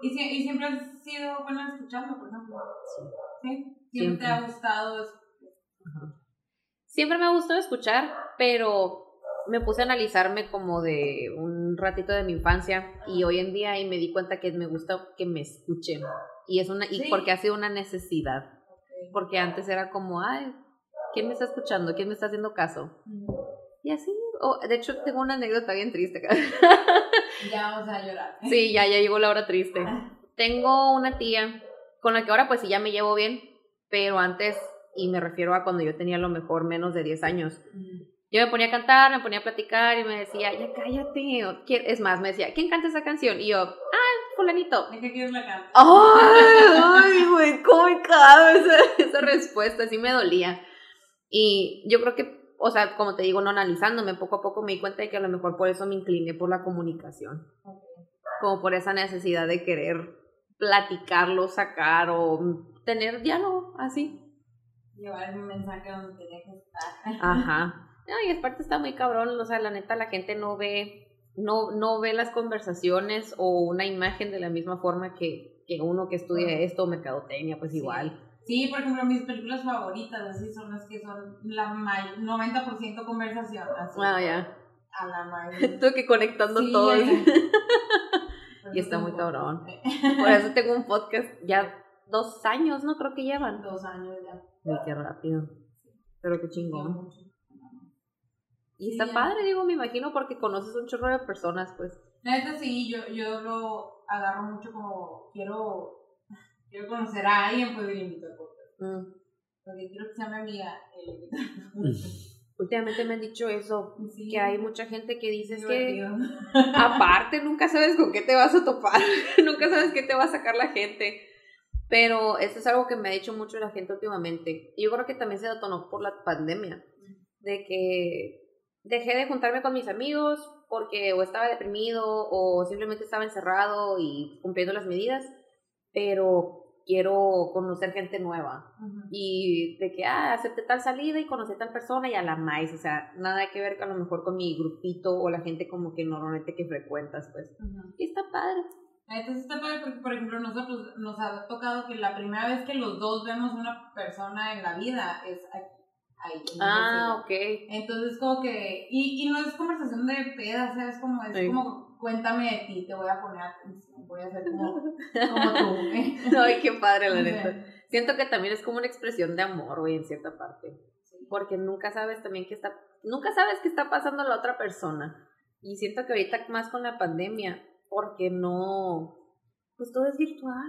¿Y, si- y siempre has sido buena escuchando, por ejemplo? Sí. ¿Siempre te ha gustado? Siempre me ha gustado escuchar, pero me puse a analizarme como de un ratito de mi infancia y hoy en día y me di cuenta que me gusta que me escuchen. Y es una y Sí. porque ha sido una necesidad. Porque antes era como ay quién me está escuchando quién me está haciendo caso y así oh, de hecho tengo una anécdota bien triste Ya vamos a llorar. sí ya ya llegó la hora triste tengo una tía con la que ahora pues sí ya me llevo bien pero antes y me refiero a cuando yo tenía a lo mejor menos de 10 años yo me ponía a cantar, me ponía a platicar y me decía, ya cállate. Es más, me decía, ¿quién canta esa canción? Y yo, ah, fulanito. ¿De qué quieres la canta? ¡Ay, güey! ¿Cómo me esa, esa respuesta? Sí me dolía. Y yo creo que, o sea, como te digo, no analizándome, poco a poco me di cuenta de que a lo mejor por eso me incliné por la comunicación. Como por esa necesidad de querer platicarlo, sacar o tener diálogo, así. Llevar el mensaje donde tenía que estar. Ajá. No, y aparte está muy cabrón, o sea, la neta la gente no ve, no, no ve las conversaciones o una imagen de la misma forma que, que uno que estudia esto, mercadotecnia, pues Sí. igual. Sí, por ejemplo, mis películas favoritas así son las que son la may 90% conversación. Así, Ah, ya. A la mayoría. Estoy que conectando Sí, todo. Y está muy cabrón. Por eso tengo un podcast ya dos años, ¿no? Creo que llevan. Dos años ya. Uy, qué rápido. Pero qué chingón. Y está padre, digo, me imagino, porque conoces un chorro de personas, pues. Neta sí, yo, yo lo agarro mucho como quiero, quiero conocer a alguien, pues y le invito a podcast. Mm. Porque quiero que sea mi amiga. eh, Últimamente me han dicho eso, sí, que hay mucha gente que dice es que. Aparte, nunca sabes con qué te vas a topar, nunca sabes qué te va a sacar la gente. Pero eso es algo que me ha dicho mucho la gente últimamente. Y yo creo que también se detonó por la pandemia, de que dejé de juntarme con mis amigos porque o estaba deprimido o simplemente estaba encerrado y cumpliendo las medidas, pero quiero conocer gente nueva y de que, ah, acepté tal salida y conocí a tal persona y a la más, o sea, nada que ver a lo mejor con mi grupito o la gente como que normalmente que frecuentas, pues. Y está padre. Entonces está padre porque, por ejemplo, nosotros nos ha tocado que la primera vez que los dos vemos una persona en la vida es aquí, ahí. Ah, ok. Entonces, como que. Y, y no es conversación de peda, o sea, es como, es Sí. como, cuéntame de ti, te voy a poner atención, voy a ser como, como tú. ¿eh? Ay, qué padre, la neta. Siento que también es como una expresión de amor, güey, en cierta parte. Porque nunca sabes también qué está, nunca sabes qué está pasando la otra persona. Y siento que ahorita más con la pandemia, porque no, pues todo es virtual.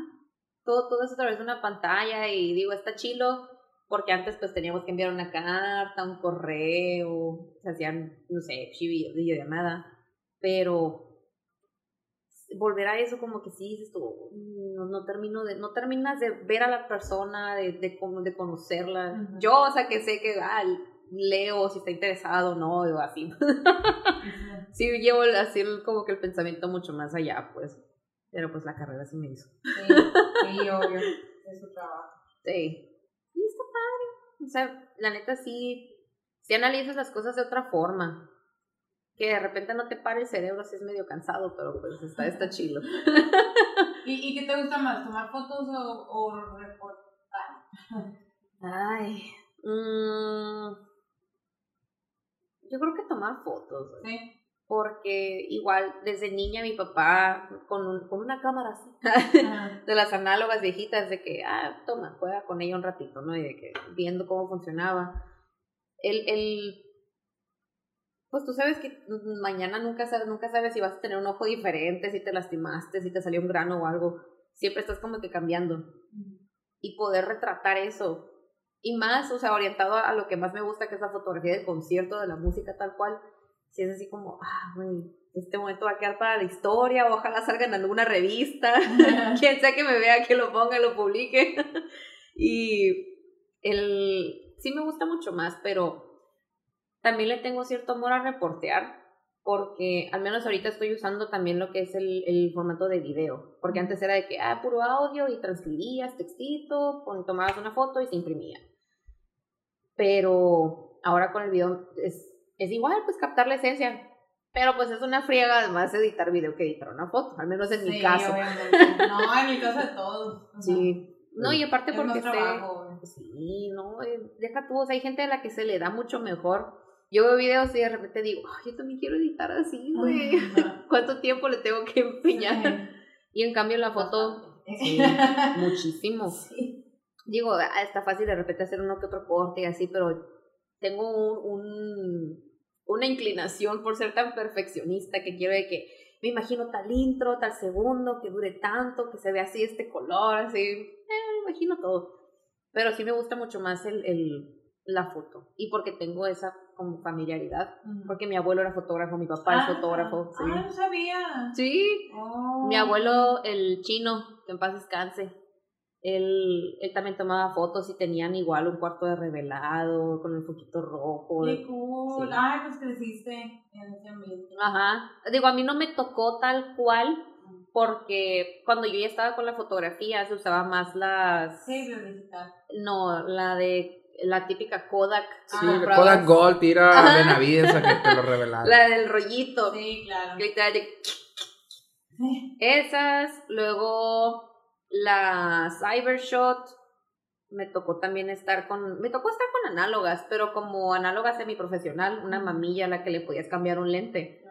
Todo, todo es a través de una pantalla y digo, está chilo, porque antes pues teníamos que enviar una carta, un correo, se hacían, no sé, videollamada, pero volver a eso como que sí dices tú, no, no termino de, no terminas de ver a la persona, de, de, de conocerla. Yo, o sea, que sé que ah, leo si está interesado o no, o así. sí, llevo así como que el pensamiento mucho más allá, pues. Pero pues la carrera se me hizo. Sí, sí, obvio. Es su trabajo. Sí. Y está padre. O sea, la neta sí, sí analizas las cosas de otra forma. Que de repente no te pare el cerebro, si es medio cansado, pero pues está, está chilo. ¿Y, ¿Y qué te gusta más, tomar fotos o, o reportar? Ay. mm, yo creo que tomar fotos. Sí. Porque igual desde niña mi papá con, un- con una cámara así, de las análogas viejitas, de que, ah, toma, juega con ella un ratito, ¿no? Y de que viendo cómo funcionaba. El, el, pues tú sabes que mañana nunca sabes, nunca sabes si vas a tener un ojo diferente, si te lastimaste, si te salió un grano o algo. Siempre estás como que cambiando. Y poder retratar eso. Y más, o sea, orientado a lo que más me gusta, que es la fotografía del concierto, de la música tal cual. Si es así como, ah, güey, este momento va a quedar para la historia, ojalá salga en alguna revista. quien sea que me vea, que lo ponga, lo publique. y el sí me gusta mucho más, pero también le tengo cierto amor a reportear, porque al menos ahorita estoy usando también lo que es el, el formato de video, porque antes era de que, ah, puro audio y transcribías textito, tomabas una foto y se imprimía. Pero ahora con el video es, es igual, pues captar la esencia. Pero pues es una friega además editar video que editar una foto, al menos en mi Sí, caso. obviamente. No, en mi caso de todos. o sea, Sí. No, y aparte porque trabajo. Sí, no, eh, deja tú, o sea, hay gente a la que se le da mucho mejor. Yo veo videos y de repente digo, ay, yo también quiero editar así, güey. ¿Cuánto tiempo le tengo que empeñar? Y en cambio la foto, sí, muchísimo. Sí. Digo, ah, está fácil de repente hacer uno que otro corte y así, pero tengo un, un- una inclinación por ser tan perfeccionista que quiero de que me imagino tal intro, tal segundo, que dure tanto, que se vea así este color, así, eh, me imagino todo. Pero sí me gusta mucho más el, el, la foto y porque tengo esa como familiaridad, porque mi abuelo era fotógrafo, mi papá Ah, es fotógrafo. Sí. Ah, no sabía. Sí, Oh. mi abuelo, el chino, que en paz descanse, él, él también tomaba fotos y tenían igual un cuarto de revelado con el foquito rojo. Qué cool. Sí. Ay, pues creciste en ese ambiente. Ajá. Digo, a mí no me tocó tal cual porque cuando yo ya estaba con la fotografía se usaba más las... Sí, digital. No, la de la típica Kodak. Sí. Kodak Gold, tira Ajá. Benavides a que te lo revelaron. La del rollito. Sí, claro. De- Sí. Esas, luego la Cybershot, me tocó también estar con, me tocó estar con análogas, pero como análoga semiprofesional, una mamilla a la que le podías cambiar un lente.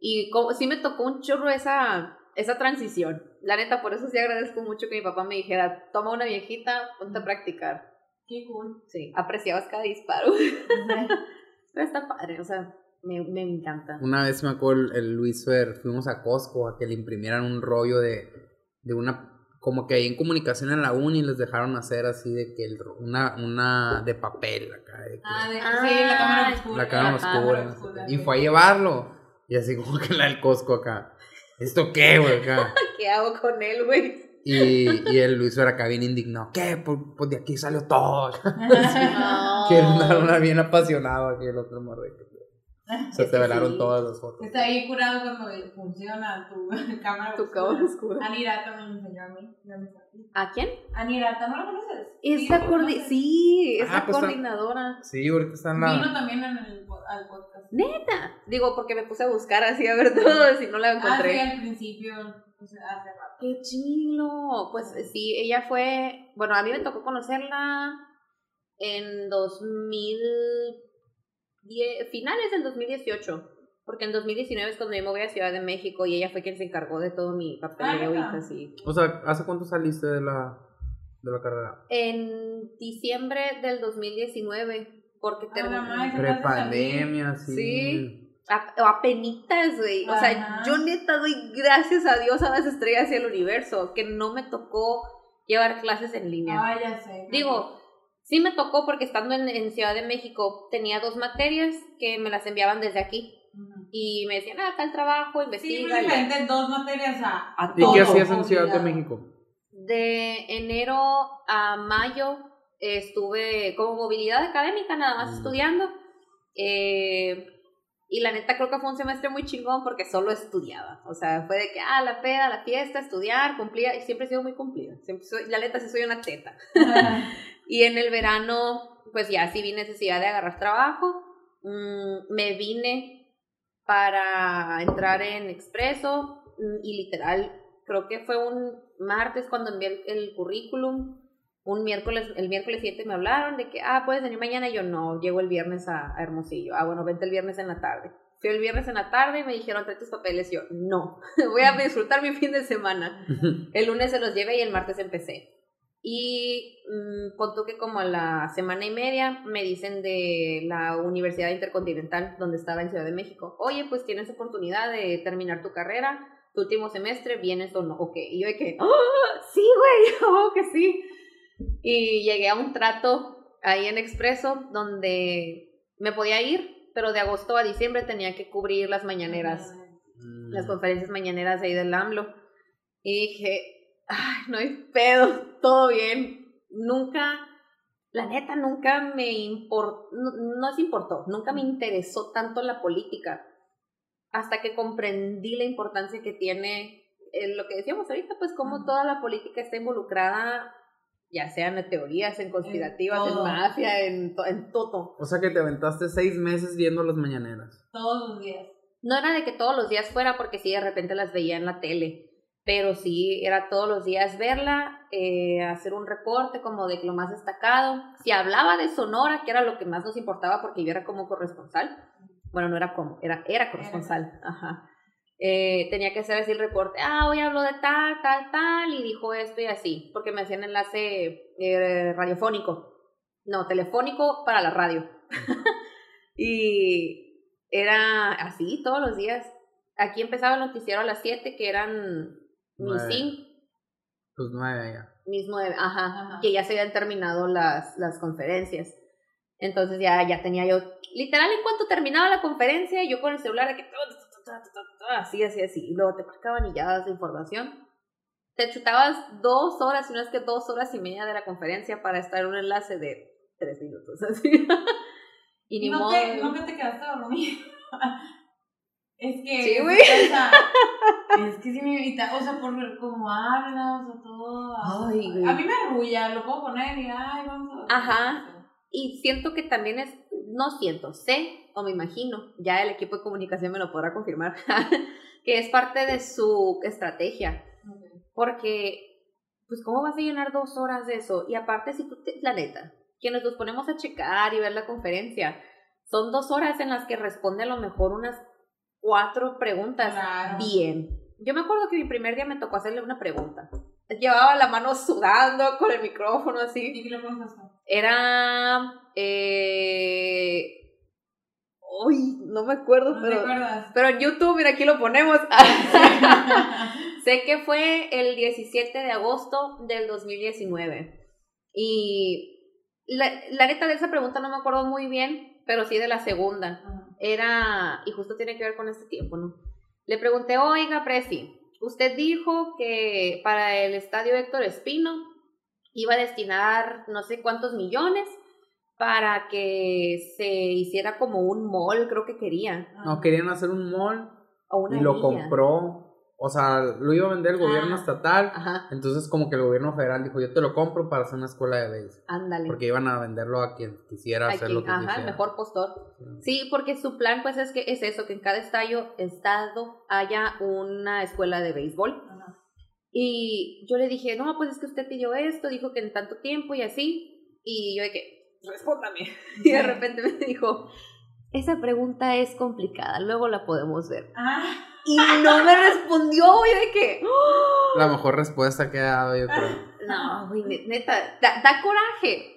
Y como, sí me tocó un chorro esa, esa transición. La neta, por eso sí agradezco mucho que mi papá me dijera, toma una viejita, ponte a practicar. Qué cool. Sí, apreciabas cada disparo. Pero está padre, o sea, me, me encanta. Una vez me acuerdo, el, el Luis Fer, fuimos a Costco a que le imprimieran un rollo de, de una, como que ahí en comunicación en la uni les dejaron hacer así de que el, ro- una, una de papel acá. de que- Ah, de, Ah, sí, la cámara oscura. la cámara Ajá, oscura. Y fue a llevarlo. Y así como que la del Costco acá. ¿Esto qué, güey? Acá. ¿Qué hago con él, güey? Y, y el Luis acá bien indignado. ¿Qué? Pues, pues de aquí salió todo. No. Que era una bien apasionado aquí el otro morro. Se te que velaron sí. todas las fotos. Está ahí curado cuando funciona tu cámara Tu oscura. cámara oscura. Anirata me enseñó a mí. ¿A quién? Anirata, ¿no la conoces? Es Sí, la coordi- sí, es Ah, la pues está- coordinadora. Sí, ahorita está en Vino la. también en el, po- al podcast. Neta. Digo, porque me puse a buscar así a ver todo, si no la Ah, sí, encontré. al principio, pues, hace rato. ¡Qué chilo! Pues sí, ella fue. Bueno, a mí me tocó conocerla en 2010, finales del 2018. Porque en 2019 es cuando yo me voy a Ciudad de México y ella fue quien se encargó de todo mi papeleo y así. O sea, ¿hace cuánto saliste de la, de la carrera? En diciembre del 2019, porque Ah, terminé. Prepandemia, sí. Sí. A, o apenitas, güey. O sea, yo neta doy gracias a Dios a las estrellas y al universo que no me tocó llevar clases en línea. Ah, ya sé. Digo, sí me tocó porque estando en, en Ciudad de México tenía dos materias que me las enviaban desde aquí. Y me decían, ah, tal trabajo, Sí, investiga. diferente, dos materias a, A ¿Y todo. qué hacías en Ciudad de. México? De enero a mayo eh, estuve como movilidad académica, nada más Mm. estudiando. Eh, y la neta creo que fue un semestre muy chingón porque solo estudiaba. O sea, fue de que, ah, la peda, la fiesta, estudiar, cumplía. Y siempre he sido muy cumplida. Siempre soy, la neta sí soy una teta. Y en el verano, pues ya sí vi necesidad de agarrar trabajo. Mm, me vine para entrar en Expreso mm, y literal, creo que fue un martes cuando envié el, el currículum. Un miércoles, el miércoles siguiente me hablaron de que, ah, puedes venir mañana. Y yo, no, llego el viernes a, a Hermosillo. Ah, bueno, vente el viernes en la tarde. Fui el viernes en la tarde y me dijeron, trae tus papeles. Y yo, no, voy a disfrutar mi fin de semana. El lunes se los llevé y el martes empecé. Y mm, contó que como a la semana y media me dicen de la Universidad Intercontinental, donde estaba en Ciudad de México, oye, pues tienes oportunidad de terminar tu carrera, tu último semestre, ¿vienes o no? Ok, y yo de que, ¡Ah! sí, güey, oh, que sí. Y llegué a un trato ahí en Expreso donde me podía ir, pero de agosto a diciembre tenía que cubrir las mañaneras Mm. las conferencias mañaneras ahí del AMLO. Y dije, ay, no hay pedo, todo bien. Nunca, la neta, nunca me importó, no, no se importó, nunca me interesó tanto la política. Hasta que comprendí la importancia que tiene eh, lo que decíamos ahorita, pues como Ujú. toda la política está involucrada, ya sean en teorías, en conspirativas, en, mafia, en, to- en todo. O sea que te aventaste seis meses viendo las mañaneras. Todos los días. No era de que todos los días fuera porque sí, de repente las veía en la tele, pero sí, era todos los días verla, eh, hacer un reporte como de lo más destacado. Si hablaba de Sonora, que era lo que más nos importaba porque yo era como corresponsal, bueno, no era como, era, era corresponsal, ajá. Eh, tenía que hacer así el reporte, ah, hoy habló de tal, tal, tal, y dijo esto y así, porque me hacían enlace eh, radiofónico, no, telefónico para la radio. y era así todos los días. Aquí empezaba el noticiero a las 7, que eran mis 5. Pues nueve ya. Mis nueve, ajá, que ya se habían terminado las, las conferencias. Entonces ya, ya tenía yo, literal, en cuanto terminaba la conferencia, yo con el celular, así, así, así, y luego te marcaban y ya das información. Te chutabas dos horas, si no es que dos horas y media de la conferencia para estar en un enlace de tres minutos, así. y ni modo. no que te quedaste dormido. Es que. Sí, güey. es que sí me invita. O sea, por cómo hablas o todo. Ay, A mí me arrulla, lo puedo poner y ay, vamos a. Ajá. Y siento que también es. No siento, sé o me imagino, ya el equipo de comunicación me lo podrá confirmar, que es parte de su estrategia. Porque, pues, ¿cómo vas a llenar dos horas de eso? Y aparte, si tú, te, la neta, quienes nos ponemos a checar y ver la conferencia, son dos horas en las que responde a lo mejor unas cuatro preguntas bien. Yo me acuerdo que mi primer día me tocó hacerle una pregunta. Llevaba la mano sudando con el micrófono así. ¿Y qué le preguntaste? Era. Eh, Uy, no me acuerdo, ¿No pero. Pero en YouTube, mira, aquí lo ponemos. sé que fue el 17 de agosto del 2019. Y la, la neta de esa pregunta no me acuerdo muy bien, pero sí de la segunda. Era, y justo tiene que ver con este tiempo, ¿no? Le pregunté, oiga, Presi, usted dijo que para el estadio Héctor Espino iba a destinar no sé cuántos millones para que se hiciera como un mall, creo que querían. No, querían hacer un mall O una y lo villa. compró. O sea, lo iba a vender el gobierno Ah. estatal. Ajá, Entonces, como que el gobierno federal dijo: Yo te lo compro para hacer una escuela de béisbol. ándale. Porque iban a venderlo a quien quisiera hacer lo que ajá, quisiera. el mejor postor. Sí, porque su plan pues es que es eso, que en cada estadio, estado haya una escuela de béisbol. Ajá. Y yo le dije, no, pues es que usted pidió esto, dijo que en tanto tiempo y así. Y yo de que, respóndame. Y de repente me dijo, esa pregunta es complicada, luego la podemos ver. Ah, Y no me respondió, yo de que, ¡oh! La mejor respuesta que ha dado, yo creo. no, güey, ne- neta, da, da coraje.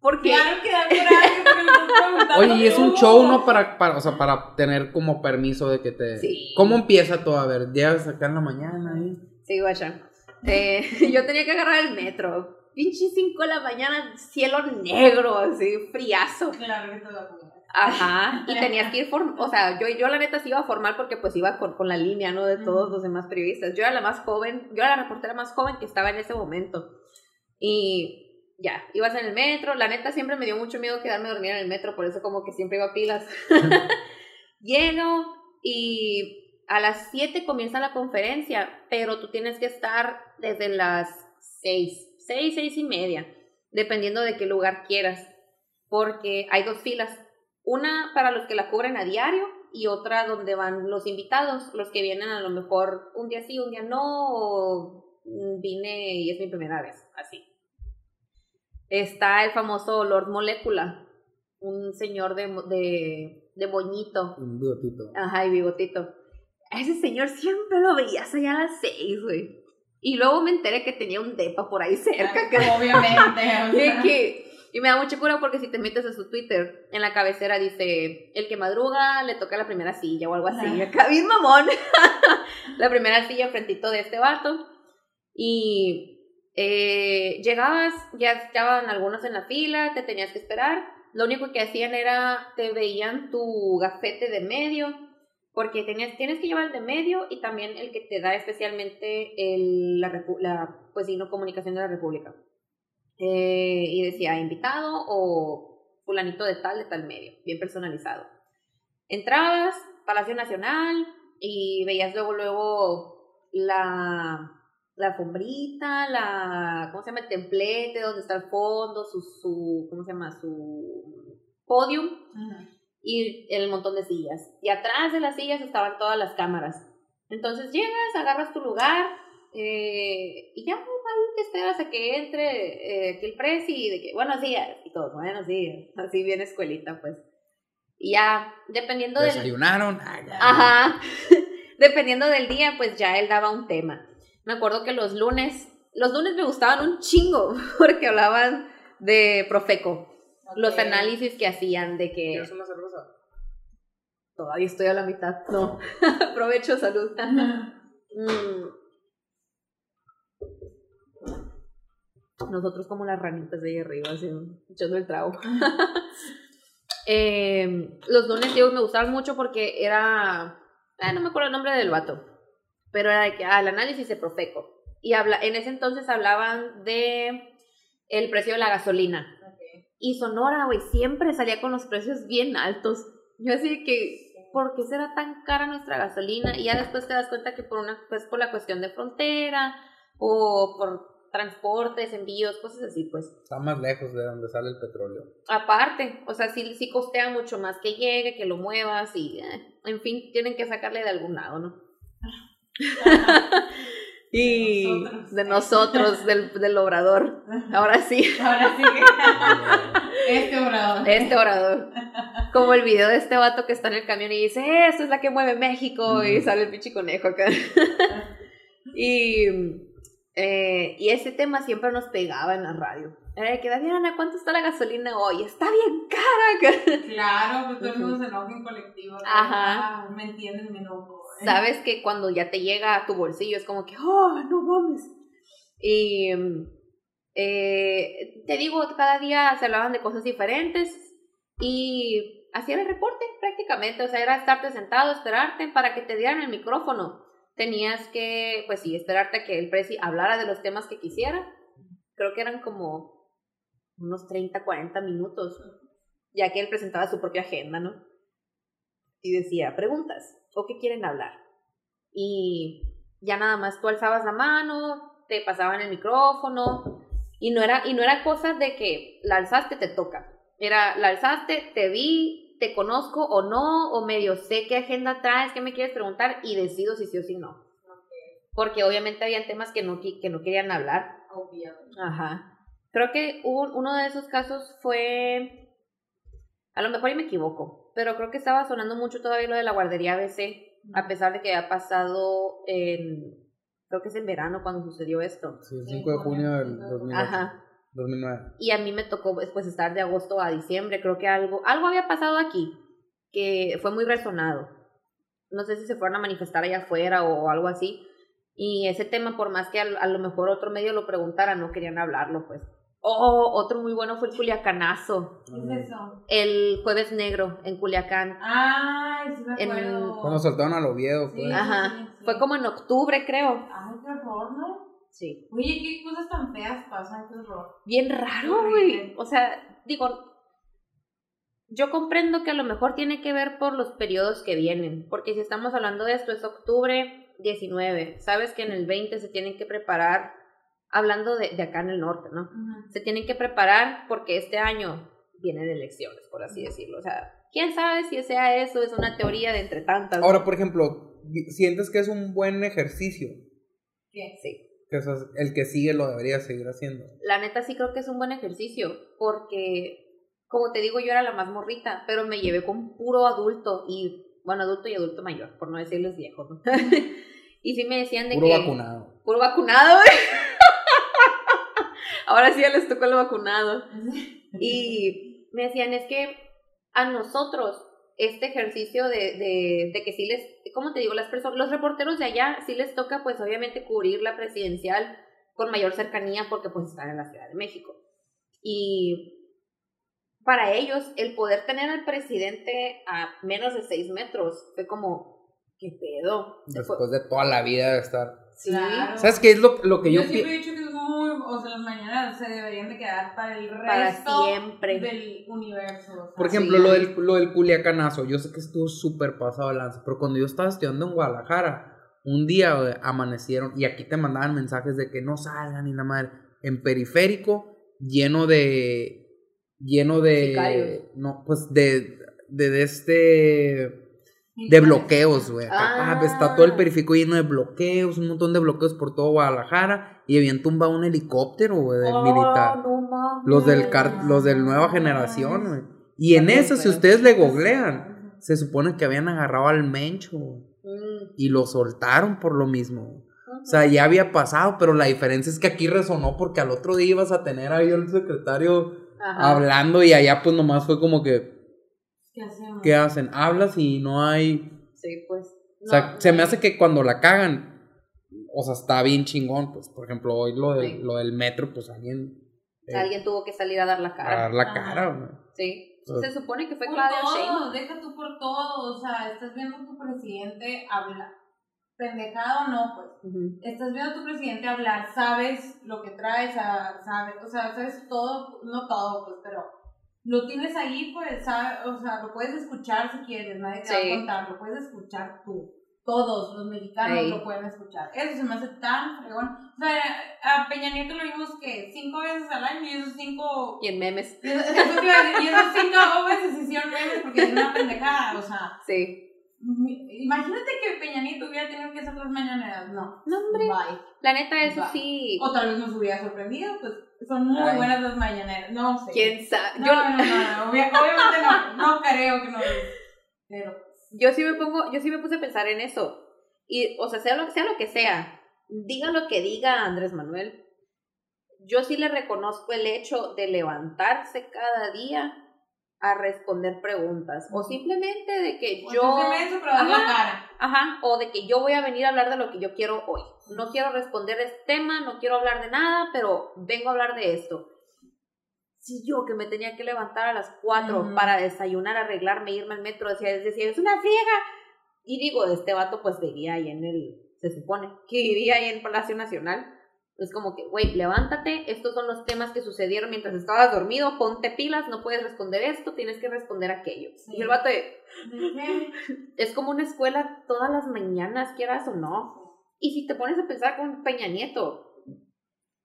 Porque, claro que da coraje porque Oye, y es un show, ¿no? Para, para, o sea, para tener como permiso de que te... Sí. ¿Cómo empieza todo? A ver, llegas acá en la mañana ahí. Sí, guacha. Eh, yo tenía que agarrar el metro. Pinche 5 de la mañana, cielo negro, así, friazo. Claro que. Ajá. Y tenías que ir, form o sea, yo, yo la neta sí iba a formar porque pues iba con, con la línea, ¿no? De todos los demás periodistas. Yo era la más joven, yo era la reportera más joven que estaba en ese momento. Y ya, ibas en el metro. La neta siempre me dio mucho miedo quedarme dormida en el metro, por eso como que siempre iba a pilas. Llego y a las 7 comienza la conferencia, pero tú tienes que estar desde las 6, 6, 6 y media, dependiendo de qué lugar quieras, porque hay dos filas, una para los que la cubren a diario y otra donde van los invitados, los que vienen a lo mejor un día sí, un día no, o vine y es mi primera vez, así. Está el famoso Lord Molecula, un señor de, de, de moñito, Un bigotito. Ajá, y bigotito. A ese señor siempre lo veías allá a las seis, güey. Y luego me enteré que tenía un depa por ahí cerca. que- Obviamente. que- y me da mucha cura porque si te metes a su Twitter, en la cabecera dice, el que madruga le toca la primera silla o algo así. Ajá. Acá bien mamón. la primera silla enfrentito de este vato. Y eh, llegabas, ya estaban algunos en la fila, te tenías que esperar. Lo único que hacían era, te veían tu gafete de medio, porque tenías, tienes que llevar el de medio y también el que te da especialmente la, la pues sí, no comunicación de la República. Eh, y decía invitado o fulanito de tal, de tal medio, bien personalizado. Entrabas, Palacio Nacional, y veías luego, luego la, la alfombrita, la, ¿cómo se llama? El templete, donde está el fondo, su, su ¿cómo se llama? Su podium. Ajá. Y el montón de sillas. Y atrás de las sillas estaban todas las cámaras. Entonces llegas, agarras tu lugar eh, y ya ahí te esperas a que entre eh, el presi y de que buenos días y todos buenos días. Así bien escuelita, pues. Y ya, dependiendo del... Desayunaron. Ajá. dependiendo del día, pues ya él daba un tema. Me acuerdo que los lunes, los lunes me gustaban un chingo porque hablaban de Profeco. Los análisis que hacían de que... ¿Quieres una cerveza? Todavía estoy a la mitad. No. Aprovecho, salud. Mm. Nosotros como las ranitas de ahí arriba, así, echando el trago. Eh, los lunes, digo, me gustaban mucho porque era... ah, no me acuerdo el nombre del vato. Pero era de que, ah, el análisis de Profeco. Y habla, en ese entonces hablaban de el precio de la gasolina. Y Sonora, güey, siempre salía con los precios bien altos. Yo así de que, ¿por qué será tan cara nuestra gasolina? Y ya después te das cuenta que por una, pues por la cuestión de frontera o por transportes, envíos, cosas así, pues. Está más lejos de donde sale el petróleo. Aparte, o sea, sí, sí costea mucho más que llegue, que lo muevas y, eh, en fin, tienen que sacarle de algún lado, ¿no? y nosotros. de nosotros, del, del obrador. Ahora sí. Ahora sí. Este orador. Este orador. Como el video de este vato que está en el camión y dice, esta es la que mueve México. Y sale el pinche conejo acá. y, eh, y ese tema siempre nos pegaba en la radio. Era de que, Damiana, ¿cuánto está la gasolina hoy? Está bien cara. acá". Claro, pues todo el mundo se enoja en colectivo. ¿no? Ajá. Ah, me entienden, me enojo. Sabes que cuando ya te llega a tu bolsillo es como que, oh, no mames. Y eh, te digo, cada día se hablaban de cosas diferentes y era el reporte prácticamente. O sea, era estarte sentado, esperarte para que te dieran el micrófono. Tenías que, pues sí, esperarte a que el presi hablara de los temas que quisiera. Creo que eran como unos 30, 40 minutos, ya que él presentaba su propia agenda, ¿no? Y decía, preguntas, ¿o qué quieren hablar? Y ya nada más tú alzabas la mano, te pasaban el micrófono, y no era, y no era cosa de que la alzaste, te toca. Era, la alzaste, te vi, te conozco o no, o medio sé qué agenda traes, qué me quieres preguntar, y decido si sí o si no. Porque obviamente habían temas que no, que no querían hablar. Obvio. Ajá. Creo que hubo- uno de esos casos fue, a lo mejor y me equivoco, pero creo que estaba sonando mucho todavía lo de la guardería ABC, a pesar de que ha pasado en, creo que es en verano cuando sucedió esto. Sí, el 5 de junio del 2008, Ajá. 2009. Y a mí me tocó después estar de agosto a diciembre, creo que algo, algo había pasado aquí, que fue muy resonado. No sé si se fueron a manifestar allá afuera o algo así. Y ese tema, por más que a, a lo mejor otro medio lo preguntara, no querían hablarlo, pues. Oh, otro muy bueno fue el Culiacanazo. ¿Qué es eso? El jueves negro en Culiacán. Ay, sí me En- acuerdo. Cuando soltaron al Oviedo, Sí. pues. Ajá. sí, sí. Fue como en octubre, creo. Ay, qué horror, ¿no? Sí. Oye, qué cosas tan feas pasan, qué horror. Bien raro, güey. O sea, digo, yo comprendo que a lo mejor tiene que ver por los periodos que vienen, porque si estamos hablando de esto es octubre 19, sabes que en el 20 se tienen que preparar, hablando de, de acá en el norte, ¿no? Se tienen que preparar porque este año vienen elecciones, por así decirlo. O sea, quién sabe si sea eso, es una teoría de entre tantas. Ahora, por ejemplo, ¿sientes que es un buen ejercicio? ¿Qué? sí. Que eso es- el que sigue lo debería seguir haciendo. La neta sí creo que es un buen ejercicio, porque, como te digo, yo era la más morrita, pero me llevé con puro adulto, y bueno, adulto y adulto mayor, por no decirles viejos, ¿no? y sí me decían de Puro que... vacunado. Puro vacunado, güey. Ahora sí ya les tocó el vacunado. Y me decían, es que a nosotros este ejercicio de, de, de que sí les, ¿cómo te digo? Las personas, los reporteros de allá sí les toca pues obviamente cubrir la presidencial con mayor cercanía porque pues están en la Ciudad de México. Y para ellos el poder tener al presidente a menos de seis metros fue como, ¿qué pedo? Después de toda la vida de estar. Sí. Claro. ¿Sabes qué es lo, lo que yo, yo, siempre pi- he dicho que o sea, las mañanas se deberían de quedar para el Para resto siempre. del universo. o sea. Por ejemplo, Sí. lo, del, lo del culiacanazo, yo sé que estuvo súper pasado de lanza, pero cuando yo estaba estudiando en Guadalajara, un día amanecieron y aquí te mandaban mensajes de que no salgan ni nada madre. En periférico, lleno de. lleno de. Sicarios. No, pues de. de, de este de bloqueos, güey. Acá, Ah. Está todo el periférico lleno de bloqueos, un montón de bloqueos por todo Guadalajara. Y habían tumbado un helicóptero, güey, del militar. No mames. Los del car- los del nueva generación, güey. Y en eso, si ustedes le googlean, se supone que habían agarrado al Mencho Mm, y lo soltaron por lo mismo. O sea, ya había pasado, pero la diferencia es que aquí resonó porque al otro día ibas a tener ahí al secretario Ajá. hablando y allá pues nomás fue como que, ¿Qué hacemos? ¿qué hacen? Hablas y no hay... Sí, pues. O sea, no, se me hace que cuando la cagan, o sea, está bien chingón, pues, por ejemplo, hoy lo, del- Sí. lo del metro, pues alguien... eh, Alguien tuvo que salir a dar la a cara. dar la Ajá. cara, güey. Sí. Se supone que fue Por Claudia todo, Sheinbaum. deja tú por todo, o sea, estás viendo a tu presidente hablar, pendejado o no, pues, estás viendo a tu presidente hablar, sabes lo que traes, sabes, o sea, sabes todo, no todo, pues, pero lo tienes ahí, pues, sabes, o sea, lo puedes escuchar si quieres, nadie te va a contar, lo puedes escuchar tú. Todos los mexicanos lo pueden escuchar. Eso se me hace tan fregón. O sea, a Peña Nieto lo vimos que cinco veces al año y esos cinco Y en memes. y esos cinco veces hicieron memes porque es una pendejada, o sea. Sí. Imagínate que Peña Nieto hubiera tenido que hacer las mañaneras, no. No, hombre. Bye. La neta, eso sí. O tal vez nos hubiera sorprendido, pues son muy Ay. buenas las mañaneras, no sé. ¿Quién sabe? No, Yo, no, no, no, obvia- obviamente no, no creo que no. Pero, yo sí me pongo, yo sí me puse a pensar en eso. Y, o sea, sea lo, sea lo que sea, diga lo que diga Andrés Manuel, yo sí le reconozco el hecho de levantarse cada día a responder preguntas. O simplemente de que yo... es pero dar la Ajá. cara. Ajá, o de que yo voy a venir a hablar de lo que yo quiero hoy. No quiero responder este tema, no quiero hablar de nada, pero vengo a hablar de esto. Si yo que me tenía que levantar a las 4 Ujú. para desayunar, arreglarme, irme al metro, decía, decía, es una friega. Y digo, este vato pues vivía ahí en el, se supone, que vivía ahí en Palacio Nacional. Es como que, güey, levántate, estos son los temas que sucedieron mientras estabas dormido, ponte pilas, no puedes responder esto, tienes que responder aquello. Sí. Y el vato es como una escuela todas las mañanas, quieras o no. Y si te pones a pensar con Peña Nieto,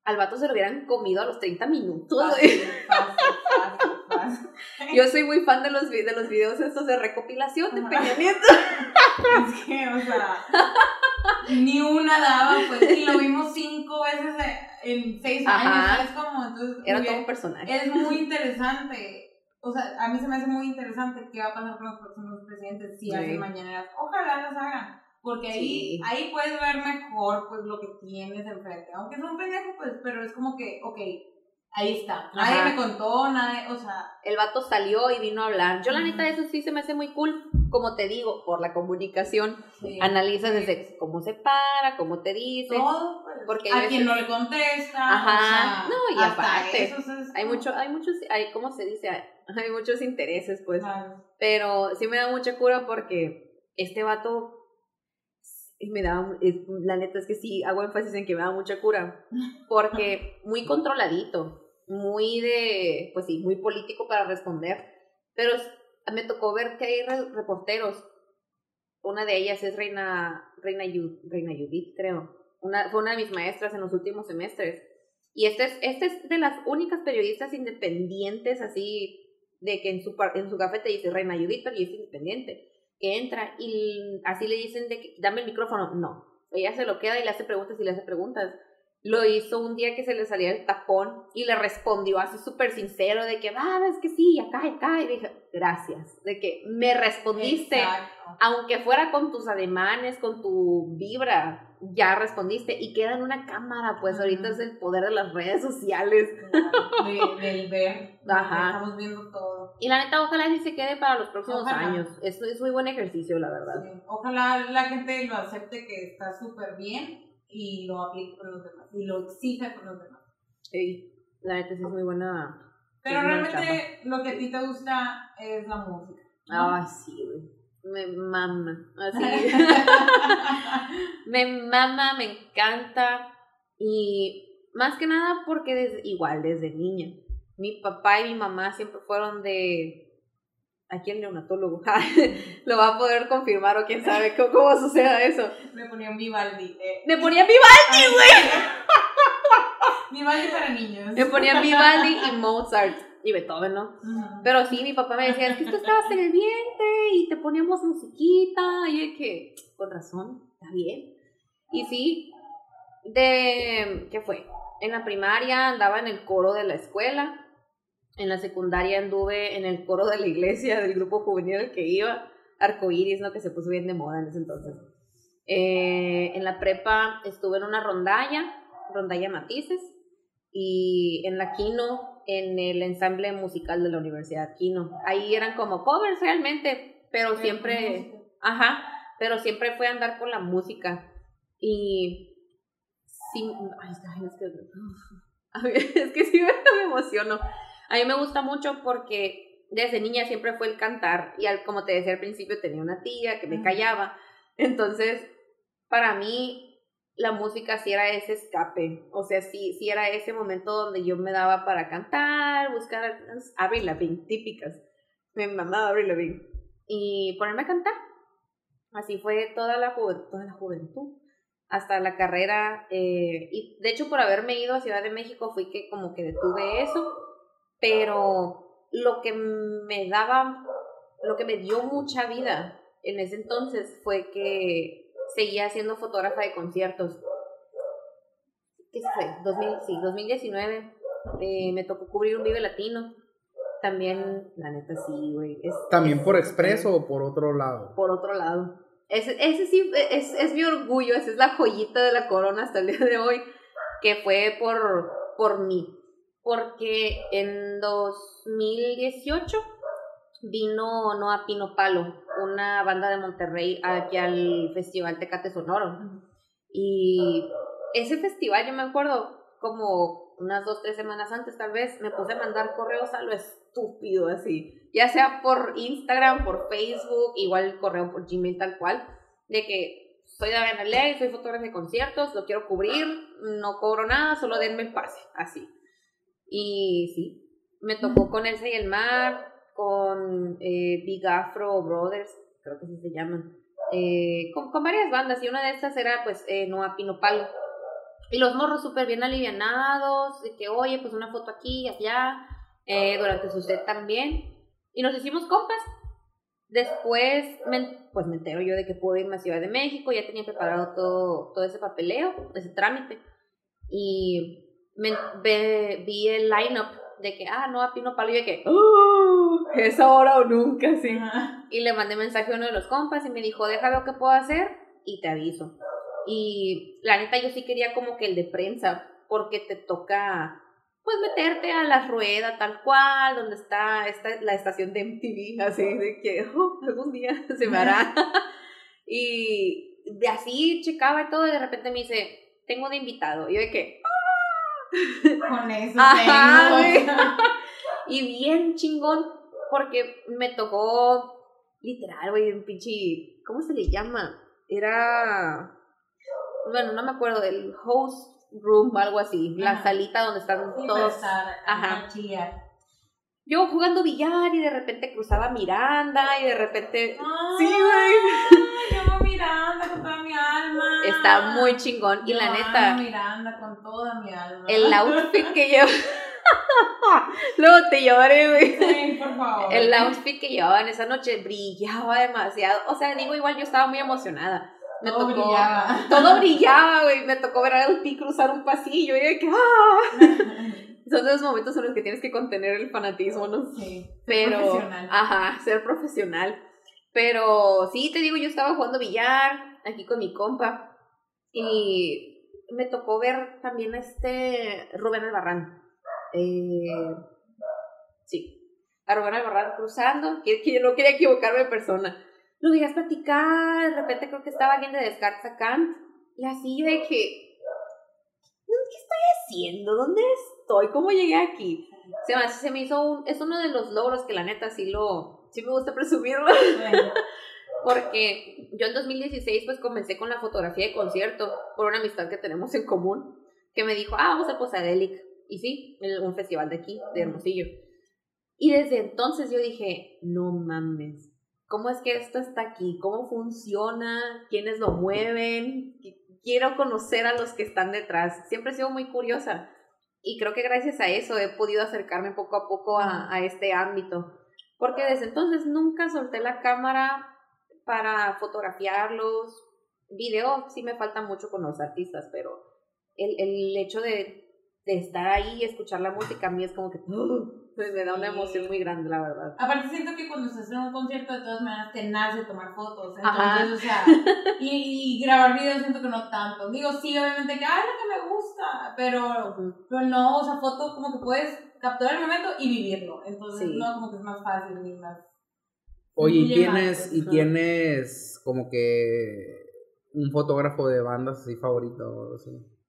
al vato se lo hubieran comido a los 30 minutos. fácil, fácil, Yo soy muy fan de los, de los videos estos de recopilación de. Peña Nieto. Es que, o sea, ni una daba, pues, y lo vimos cinco veces en seis Ajá. años, ¿sabes cómo? Entonces, Era todo un personaje. es muy interesante. O sea, a mí se me hace muy interesante qué va a pasar con los próximos presidentes si Sí. hacen mañaneras. Ojalá las hagan. Porque ahí, Sí. ahí puedes ver mejor pues lo que tienes enfrente. Aunque es un pendejo, pues, pero es como que, ok, ahí está. Nadie Ajá. me contó, nadie, o sea, El vato salió y vino a hablar. Yo la neta eso sí se me hace muy cool. Como te digo, por la comunicación, sí. analizas desde cómo se para, cómo te dice. todo, pues, Porque a quien no le contesta. Ajá. o sea, No, y aparte, eso es Hay como- mucho, hay muchos, hay, ¿cómo se dice? Hay, muchos intereses, pues. Pero sí me da mucha cura porque este vato y me da, es- la neta es que sí, hago énfasis en que me da mucha cura. Porque muy controladito, muy de, pues sí, muy político para responder. Pero me tocó ver que hay re- reporteros. Una de ellas es Reina, Reina, Yu- Reina Judith, creo. Una, fue una de mis maestras en los últimos semestres. Y esta es, esta es de las únicas periodistas independientes así de que en su, en su café te dice Reina Judith, periodista independiente, que entra y así le dicen de que dame el micrófono. No, ella se lo queda y le hace preguntas y le hace preguntas. Lo hizo un día que se le salía el tapón y le respondió así súper sincero de que, va, es que sí, acá, acá. Y dije, gracias, de que me respondiste Exacto. aunque fuera con tus ademanes, con tu vibra, ya respondiste y queda en una cámara, pues Ujú. ahorita es el poder de las redes sociales. De, del ver. Ajá. Estamos viendo todo. Y la neta, ojalá sí se quede para los próximos Ojalá. años. Es, es muy buen ejercicio, la verdad. Sí. Ojalá la gente lo acepte que está súper bien y lo aplique con los demás y lo exija con los demás. Sí, la neta sí es muy buena. Pero realmente lo que a ti te gusta es la música. ¿no? Ah, sí, güey. Me mama. Así. me mama, me encanta. Y más que nada porque desde, igual desde niña. Mi papá y mi mamá siempre fueron de. Aquí el neonatólogo lo va a poder confirmar o quién sabe cómo, cómo suceda eso. Me ponía un Vivaldi. eh. Me ponían Vivaldi, güey. Vivaldi para niños. Me ponían Vivaldi y Mozart. y Beethoven, ¿no? Pero sí, mi papá me decía, es que tú estabas en el vientre y te poníamos musiquita. Y yo que, con razón, está bien. Y sí, de, ¿qué fue? En la primaria andaba en el coro de la escuela. En la secundaria anduve en el coro de la iglesia, del grupo juvenil al que iba. Arcoíris, ¿no? Que se puso bien de moda en ese entonces. Eh, en la prepa estuve en una rondalla, rondalla Matices. Y en la Quino, en el ensamble musical de la Universidad Quino. Ahí eran como covers realmente, pero siempre, ajá, pero siempre fue andar con la música. Y sí, ay, es que, es que sí me emociono. A mí me gusta mucho porque desde niña siempre fue el cantar y al, como te decía al principio tenía una tía que me callaba. Entonces, para mí la música sí era ese escape, o sea, sí, sí era ese momento donde yo me daba para cantar, buscar Avril Lavigne, típicas. Me mamaba Avril Lavigne. Y ponerme a cantar. Así fue toda la, juventud, toda la juventud, hasta la carrera. eh, y de hecho, por haberme ido a Ciudad de México, fui que como que detuve eso. Pero lo que me daba, lo que me dio mucha vida en ese entonces fue que seguía siendo fotógrafa de conciertos. ¿Qué fue? 2000, sí, 2019. eh, me tocó cubrir un Vive Latino. También, la neta, sí, güey. es- ¿También es- por expreso o por otro lado? por otro lado. Ese, ese sí es, es mi orgullo, esa es la joyita de la corona hasta el día de hoy, que fue por, por mí. Porque en 2018 vino Noa Pino Palo, una banda de Monterrey, aquí al Festival Tecate Sonoro. Y ese festival, yo me acuerdo, como unas dos, tres semanas antes tal vez, me puse a mandar correos a lo estúpido así. Ya sea por Instagram, por Facebook, igual correo por Gmail tal cual, de que soy Daviana Ley, soy fotógrafa de conciertos, lo quiero cubrir, no cobro nada, solo denme el pase, así. Y sí, me tocó con Elsa y el Mar, con eh, Big Afro Brothers, creo que así se llaman eh, con, con varias bandas y una de estas era pues eh, Noa Pino Palo. Y los morros súper bien alivianados, de que oye, pues una foto aquí y allá, eh, durante su set también. Y nos hicimos compas. Después, me, pues me entero yo de que puedo irme a Ciudad de México, ya tenía preparado todo, todo ese papeleo, ese trámite. Y me, ve- vi el line-up de que, ah, Noa Pino Palo, y yo de que, ¡oh! Es ahora o nunca, sí. Ajá. Y le mandé mensaje a uno de los compas y me dijo, déjame ver qué puedo hacer y te aviso. Y la neta yo sí quería como que el de prensa, porque te toca pues meterte a la rueda tal cual, donde está esta, la estación de MTV, así de que oh, algún día se me hará. y de así checaba y todo y de repente me dice, tengo de invitado. Y yo de que, Con eso Ajá, y bien chingón, porque me tocó literal, güey, un pinche, ¿cómo se le llama? Era, bueno, no me acuerdo, del host room, algo así, la salita donde están Sí, todos. Ajá. Yo jugando billar y de repente cruzaba Miranda y de repente... Sí, güey. Miranda con toda mi alma. Está muy chingón y Yo la amo neta, Miranda con toda mi alma. el outfit que lleva... Luego te lloré, güey. Sí, por favor. El outfit que llevaban esa noche brillaba demasiado. O sea, digo, igual yo estaba muy emocionada. Me Todo tocó. brillaba. Todo brillaba, güey. Me tocó ver a ti cruzar un pasillo y de que. ¡ah! Son de los momentos en los que tienes que contener el fanatismo, ¿no? Sí. ser Pero. profesional. Ajá, ser profesional. Pero sí, te digo, yo estaba jugando billar aquí con mi compa. Y me tocó ver también a este Rubén Albarrán. Eh, sí, a Rubén Albarrán cruzando, que, no quería equivocarme de persona. Lo veías platicar, de repente creo que estaba alguien de Descartes Kant, y así de que, ¿qué estoy haciendo? ¿Dónde estoy? ¿Cómo llegué aquí? Se me, se me hizo un, es uno de los logros que la neta sí lo, sí me gusta presumirlo. Bueno, Porque yo en 2016 pues comencé con la fotografía de concierto por una amistad que tenemos en común que me dijo, ah, vamos a Posadelic. Y sí, en un festival de aquí, de Hermosillo. Y desde entonces yo dije, no mames, ¿cómo es que esto está aquí? ¿Cómo funciona? ¿Quiénes lo mueven? Qu- Quiero conocer a los que están detrás. Siempre he sido muy curiosa. Y creo que gracias a eso he podido acercarme poco a poco a, a este ámbito. Porque desde entonces nunca solté la cámara para fotografiarlos. Video sí me falta mucho con los artistas, pero el, el hecho de, de estar ahí y escuchar la música a mí es como que pues me da una emoción muy grande, la verdad. Aparte siento que cuando estás en un concierto de todas maneras te nace tomar fotos. Ajá. Entonces, o sea, y, y grabar videos siento que no tanto. Digo, sí, obviamente que, ay, lo que me gusta, pero, pero no, o sea, foto como que puedes capturar el momento y vivirlo. Entonces, Sí. no, como que es más fácil y más... Oye, y tienes, y tienes como que un fotógrafo de bandas así favorito.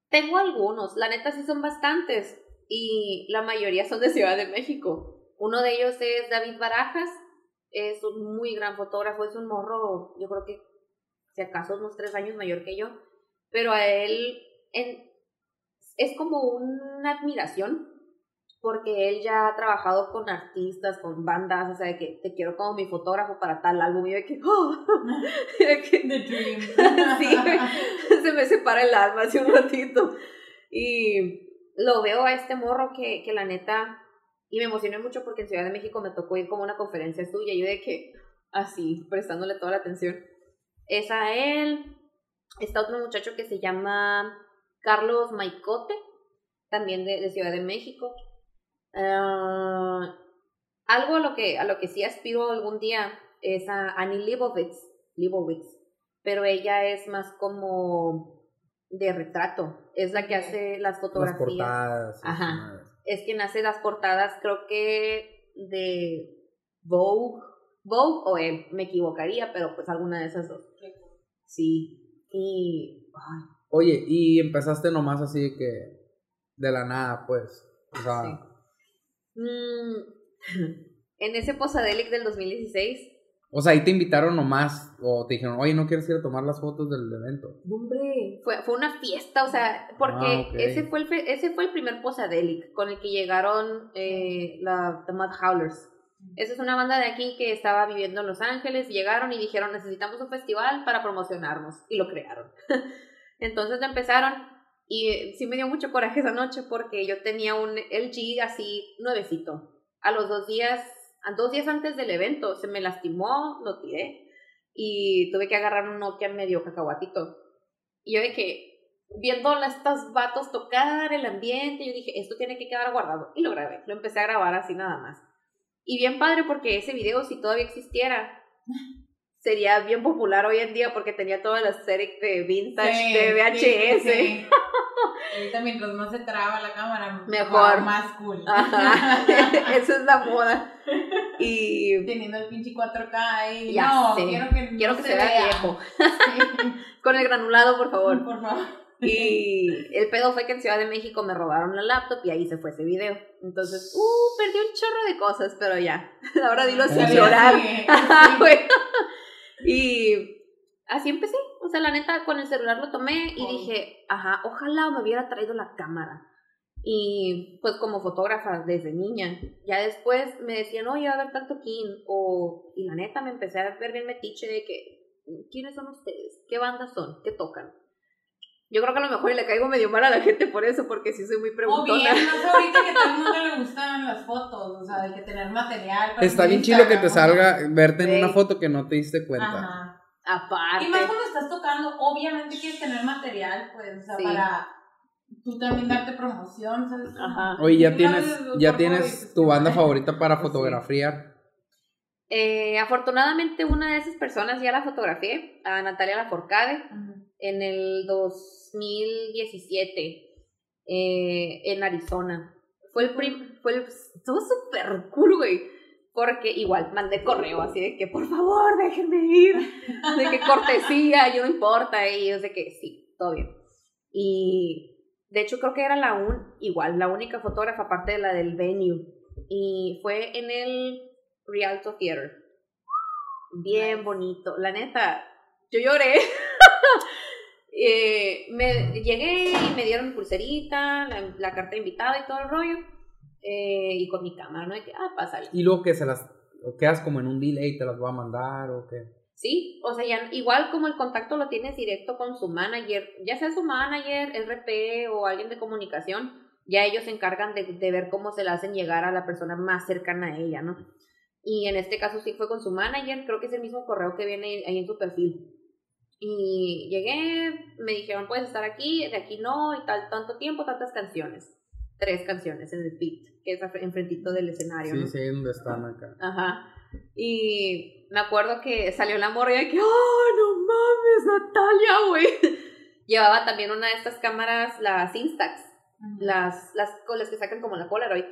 Tengo algunos, la neta sí son bastantes y la mayoría son de Ciudad de México. Uno de ellos es David Barajas, es un muy gran fotógrafo, es un morro, yo creo que si acaso unos tres años mayor que yo, pero a él en- es como una admiración porque él ya ha trabajado con artistas, con bandas, o sea, de que te quiero como mi fotógrafo para tal álbum y yo de que, ¡oh! de que The Dream. Sí, se me separa el alma hace un ratito. Y lo veo a este morro que, que la neta, y me emocioné mucho porque en Ciudad de México me tocó ir como a una conferencia suya, y yo de que, así, prestándole toda la atención. Es a él, está otro muchacho que se llama Carlos Maicote, también de, de Ciudad de México. Ah, algo a lo, que, a lo que sí aspiro algún día es a Annie Leibovitz, Leibovitz pero ella es más como de retrato, es la que hace las Las fotografías. portadas. y Ajá. Es quien hace las portadas, creo que de Vogue, Vogue o él, me equivocaría, pero pues alguna de esas dos. Sí. Y ay, Oye, y empezaste nomás así que de la nada, pues. O sea, Sí. Mm, en ese Posadelic del 2016 o sea, ahí te invitaron nomás o te dijeron, "Oye, ¿no quieres ir a tomar las fotos del evento?" Hombre, fue, fue una fiesta, o sea, porque Ah, ok. ese, fue el, ese fue el primer Posadelic con el que llegaron eh, la The Mud Howlers. Esa es una banda de aquí que estaba viviendo en Los Ángeles, llegaron y dijeron necesitamos un festival para promocionarnos y lo crearon. Entonces empezaron y sí me dio mucho coraje esa noche porque yo tenía un LG así nuevecito. A los dos días, a dos días antes del evento se me lastimó, lo tiré y tuve que agarrar un Nokia medio cacahuatito. Y yo que, viendo a estos vatos tocar el ambiente, yo dije, esto tiene que quedar guardado. Y lo grabé, lo empecé a grabar así nada más. Y bien padre porque ese video, si todavía existiera, sería bien popular hoy en día porque tenía todas las series de vintage, Sí, de VHS. sí, sí. Ahorita mientras más se traba la cámara, Mejor. más cool. Ajá, esa es la moda. Y Teniendo el pinche 4K ahí. Ya no, sé. quiero que quiero no que se vea vea. viejo. Sí. Con el granulado, por favor. Por favor. Y el pedo fue que en Ciudad de México me robaron la laptop y ahí se fue ese video. Entonces, uh, perdí un chorro de cosas, pero ya. Ahora dilo sin La vida llorar. Y así empecé. O sea, la neta, con el celular lo tomé y Oh. dije, ajá, ojalá me hubiera traído la cámara. Y pues como fotógrafa desde niña, ya después me decían, oye, va a haber tanto kin. O, y la neta me empecé a ver bien metiche de que, ¿quiénes son ustedes? ¿Qué bandas son? ¿Qué tocan? Yo creo que a lo mejor le caigo medio mal a la gente por eso, porque sí soy muy O preguntona. bien, más ahorita que a todo el mundo le gustan las fotos, o sea, de que tener material. para Está bien chido que te o salga verte en Sí. una foto que no te diste cuenta. Ajá. Aparte. Y más cuando estás tocando, obviamente quieres tener material, pues, o sea, Sí. para tú también darte promoción, ¿sabes? Ajá. Oye, ya tienes ya tienes favor, tu banda favorita para Sí. fotografiar. Eh, afortunadamente una de esas personas ya la fotografié, a Natalia Laforcade, Ujú. En el 2017, eh, en Arizona. Fue el prim fue el, estuvo súper cool, güey. Porque igual mandé correo así de que por favor déjenme ir. De que cortesía, yo no importa. Y ellos de que sí, todo bien. Y de hecho creo que era la un, igual, la única fotógrafa aparte de la del venue. Y fue en el Rialto Theater. Bien bonito. La neta, yo lloré. Eh, me llegué y me dieron pulserita, la, la carta invitada y todo el rollo. eh, y con mi cámara, ¿no? De que, ah, pásale. Y luego que se las quedas como en un delay, te las voy a mandar o qué. Sí, o sea, ya, igual como el contacto lo tienes directo con su manager, ya sea su manager, RP o alguien de comunicación, Ya ellos se encargan de, de ver cómo se la hacen llegar a la persona más cercana a ella, ¿no? Y en este caso sí fue con su manager, creo que es el mismo correo que viene ahí en su perfil. Y llegué, me dijeron, puedes estar aquí, de aquí no, y tal, tanto tiempo, tantas canciones. Tres canciones en el pit, que es enfrentito del escenario. Sí, ¿no? sí, donde están acá. Ajá. Y me acuerdo que salió la morra y de que, ¡oh, no mames, Natalia, güey! Llevaba también una de estas cámaras, las Instax, las, las con las que sacan como la Polaroid.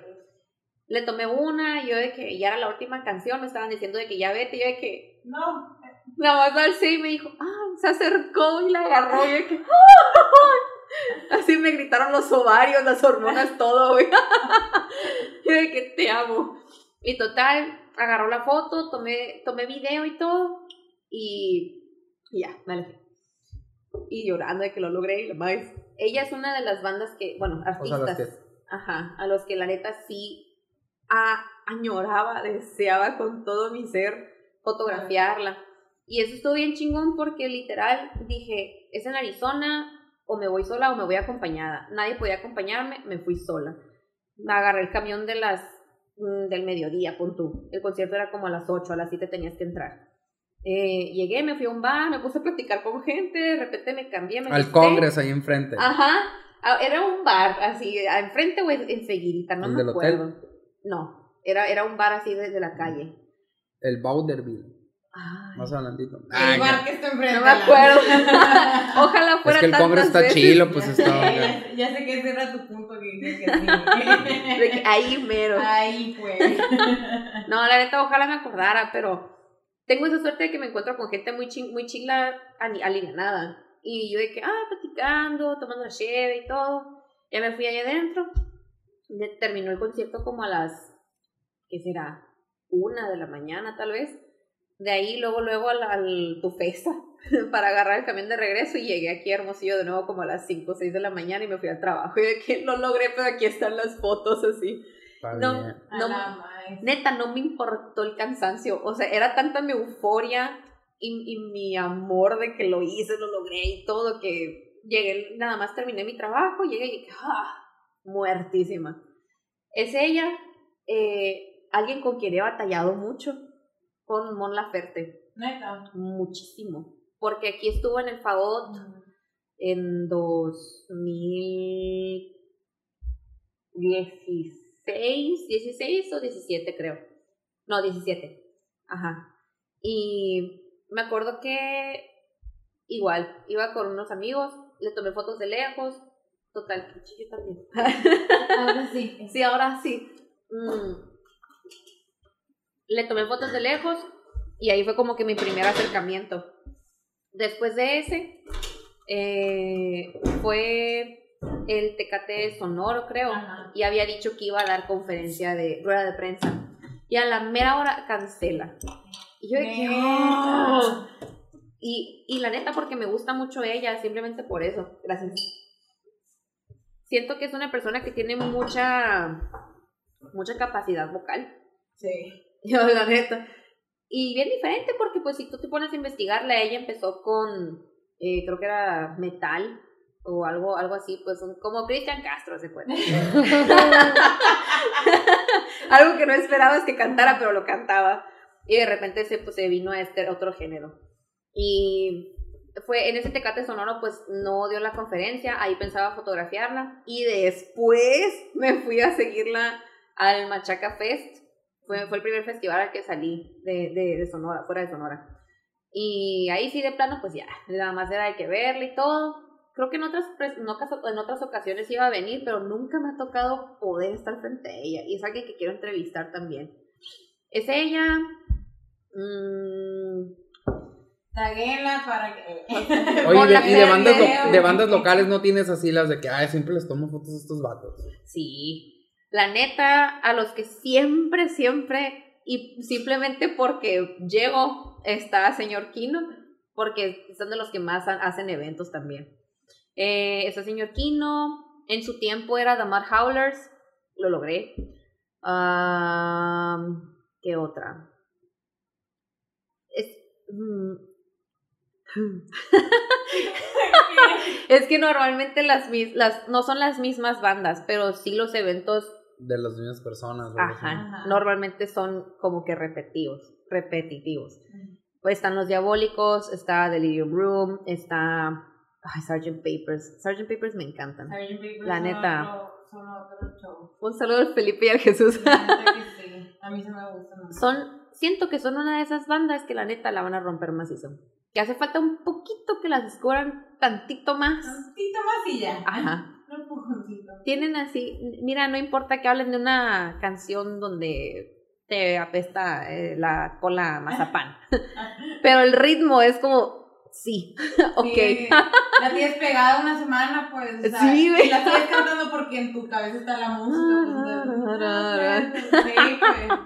Le tomé una, y yo de que ya era la última canción, me estaban diciendo de que ya vete, y yo de que No, nada más alcé y me dijo, ah, se acercó y la agarró, y que, ¡ay! Así me gritaron los ovarios, las hormonas, todo, güey. Yo de que te amo. Y total, agarró la foto, tomé, tomé video y todo, y, y ya, alejé. Y llorando de que lo logré y lo más. Ella es una de las bandas que, bueno, O sea, artistas. que. Ajá, a los que la neta sí a- añoraba, deseaba con todo mi ser fotografiarla. Y eso estuvo bien chingón porque literal dije, es en Arizona, o me voy sola o me voy acompañada. Nadie podía acompañarme, me fui sola. Me agarré el camión de las mm, del mediodía, pon tú. El concierto era como a las 8, a las 7 tenías que entrar. Eh, llegué, me fui a un bar, me puse a platicar con gente, de repente me cambié, me Al visté. Congress ahí enfrente. Ajá, ah, era un bar así, enfrente o en- enseguidita, no ¿El me del acuerdo. No, era, era un bar así desde la calle. El Bauderville. Ay, Más adelantito. el Ah, bar que está enfrente. no me acuerdo. Ojalá es fuera que el Congress está veces. chilo, pues Ya está. ya, ya sé que ese era tu punto que dije que sí. ahí mero. Ahí fue. No, la neta, ojalá me acordara, pero tengo esa suerte de que me encuentro con gente muy, ching, muy chingla ani- alivianada. Y yo de que, ah, platicando, tomando la cheve y todo. Ya me fui allá adentro. De- Terminó el concierto como a las, ¿qué será? Una de la mañana, tal vez. De ahí, luego, luego al, al Tufesa para agarrar el camión de regreso y llegué aquí a Hermosillo de nuevo como a las 5 o 6 de la mañana y me fui al trabajo. Y de que lo logré, pero aquí están las fotos así. No, no, neta, no me importó el cansancio. O sea, era tanta mi euforia y, y mi amor de que lo hice, lo logré y todo, que llegué, nada más terminé mi trabajo, llegué y dije, ¡ah! Muertísima. Es ella, eh, alguien con quien he batallado mucho, con Mon Laferte, Neta. muchísimo. Porque aquí estuvo en el Fagot en 2016, 16 o 17 creo. No, 17. Ajá. Y me acuerdo que igual, iba con unos amigos, le tomé fotos de lejos. Total, que también. Ahora sí. Sí, ahora sí. Mm. Le tomé fotos de lejos y ahí fue como que mi primer acercamiento. Después de ese, eh, fue el Tecate Sonoro, creo, Ajá. y había dicho que iba a dar conferencia de rueda de prensa. Y a la mera hora cancela. Y yo Neta. "Oh". y, y la neta, porque me gusta mucho ella, simplemente por eso. Gracias. Siento que es una persona que tiene mucha, mucha capacidad vocal. Sí. Yo, la neta. Y bien diferente, porque pues si tú te pones a investigarla, ella empezó con, eh, creo que era metal o algo, algo así, pues como Cristian Castro, se cuenta. algo que no esperabas que cantara, pero lo cantaba. Y de repente se, pues, se vino a este otro género. Y fue en ese Tecate Sonoro, pues no dio la conferencia, ahí pensaba fotografiarla. Y después me fui a seguirla al Machaca Fest. Fue, fue el primer festival al que salí de, de, de Sonora, fuera de Sonora. Y ahí sí, de plano, pues ya, nada más era de que verla y todo. Creo que en otras, pres- en otras, en otras ocasiones iba a venir, pero nunca me ha tocado poder estar frente a ella. Y es alguien que quiero entrevistar también. Es ella. mm, Taguela para que. Oye, y de bandas, lo- de bandas locales no tienes así las de que, ay, siempre les tomo fotos a estos vatos. Sí. La neta, a los que siempre, siempre, y simplemente porque llego, está señor Kino, porque son de los que más ha- hacen eventos también. Eh, está señor Kino, en su tiempo era Damar Howlers, lo logré. ¿Qué otra? Es, mm, Es que normalmente las, las no son las mismas bandas, pero sí los eventos, De las mismas personas. ajá, Ajá. normalmente son como que repetitivos, repetitivos. Pues están los Diabólicos, está Delirium Room, está ay, Sgt. Papers. Sgt. Papers me encantan. Sgt. Pepper La neta. show. Un saludo al Felipe y al Jesús. La neta que sí. A mí se me gustan. Son, siento que son una de esas bandas que la neta la van a romper macizo. Que hace falta un poquito que las descubran tantito más. Tantito más y ya. Ajá. Tienen así, mira, no importa que hablen de una canción donde te apesta eh, la cola mazapán. Pero el ritmo es como, sí, ok. Sí, la tienes pegada una semana, pues. sea, Sí, y la sigues cantando porque en tu cabeza está la música. Pues, sí, pues.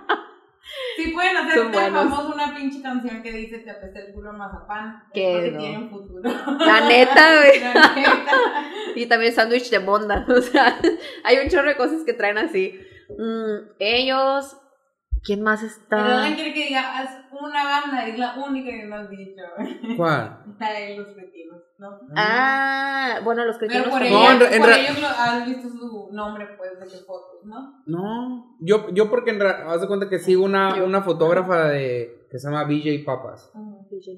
Sí pueden Son hacer tan buenos. famoso una pinche canción que dice te apesta el culo a mazapán. Qué Porque no. tiene un futuro. La neta, güey. La neta. Y también sándwich de monda. O sea, hay un chorro de cosas que traen así. Mm, ellos. ¿Quién más Pero está? alguien quiere que diga, haz una banda, es la única que no has dicho. ¿Cuál? La de los cretinos, ¿no? Ah, bueno, los Pero cristianos por, también. No, ella, en por ellos lo, has visto su nombre, pues, de qué fotos, ¿no? No, yo, yo porque en realidad, haz de cuenta que sigo una, una fotógrafa de, que se llama BJ Papas,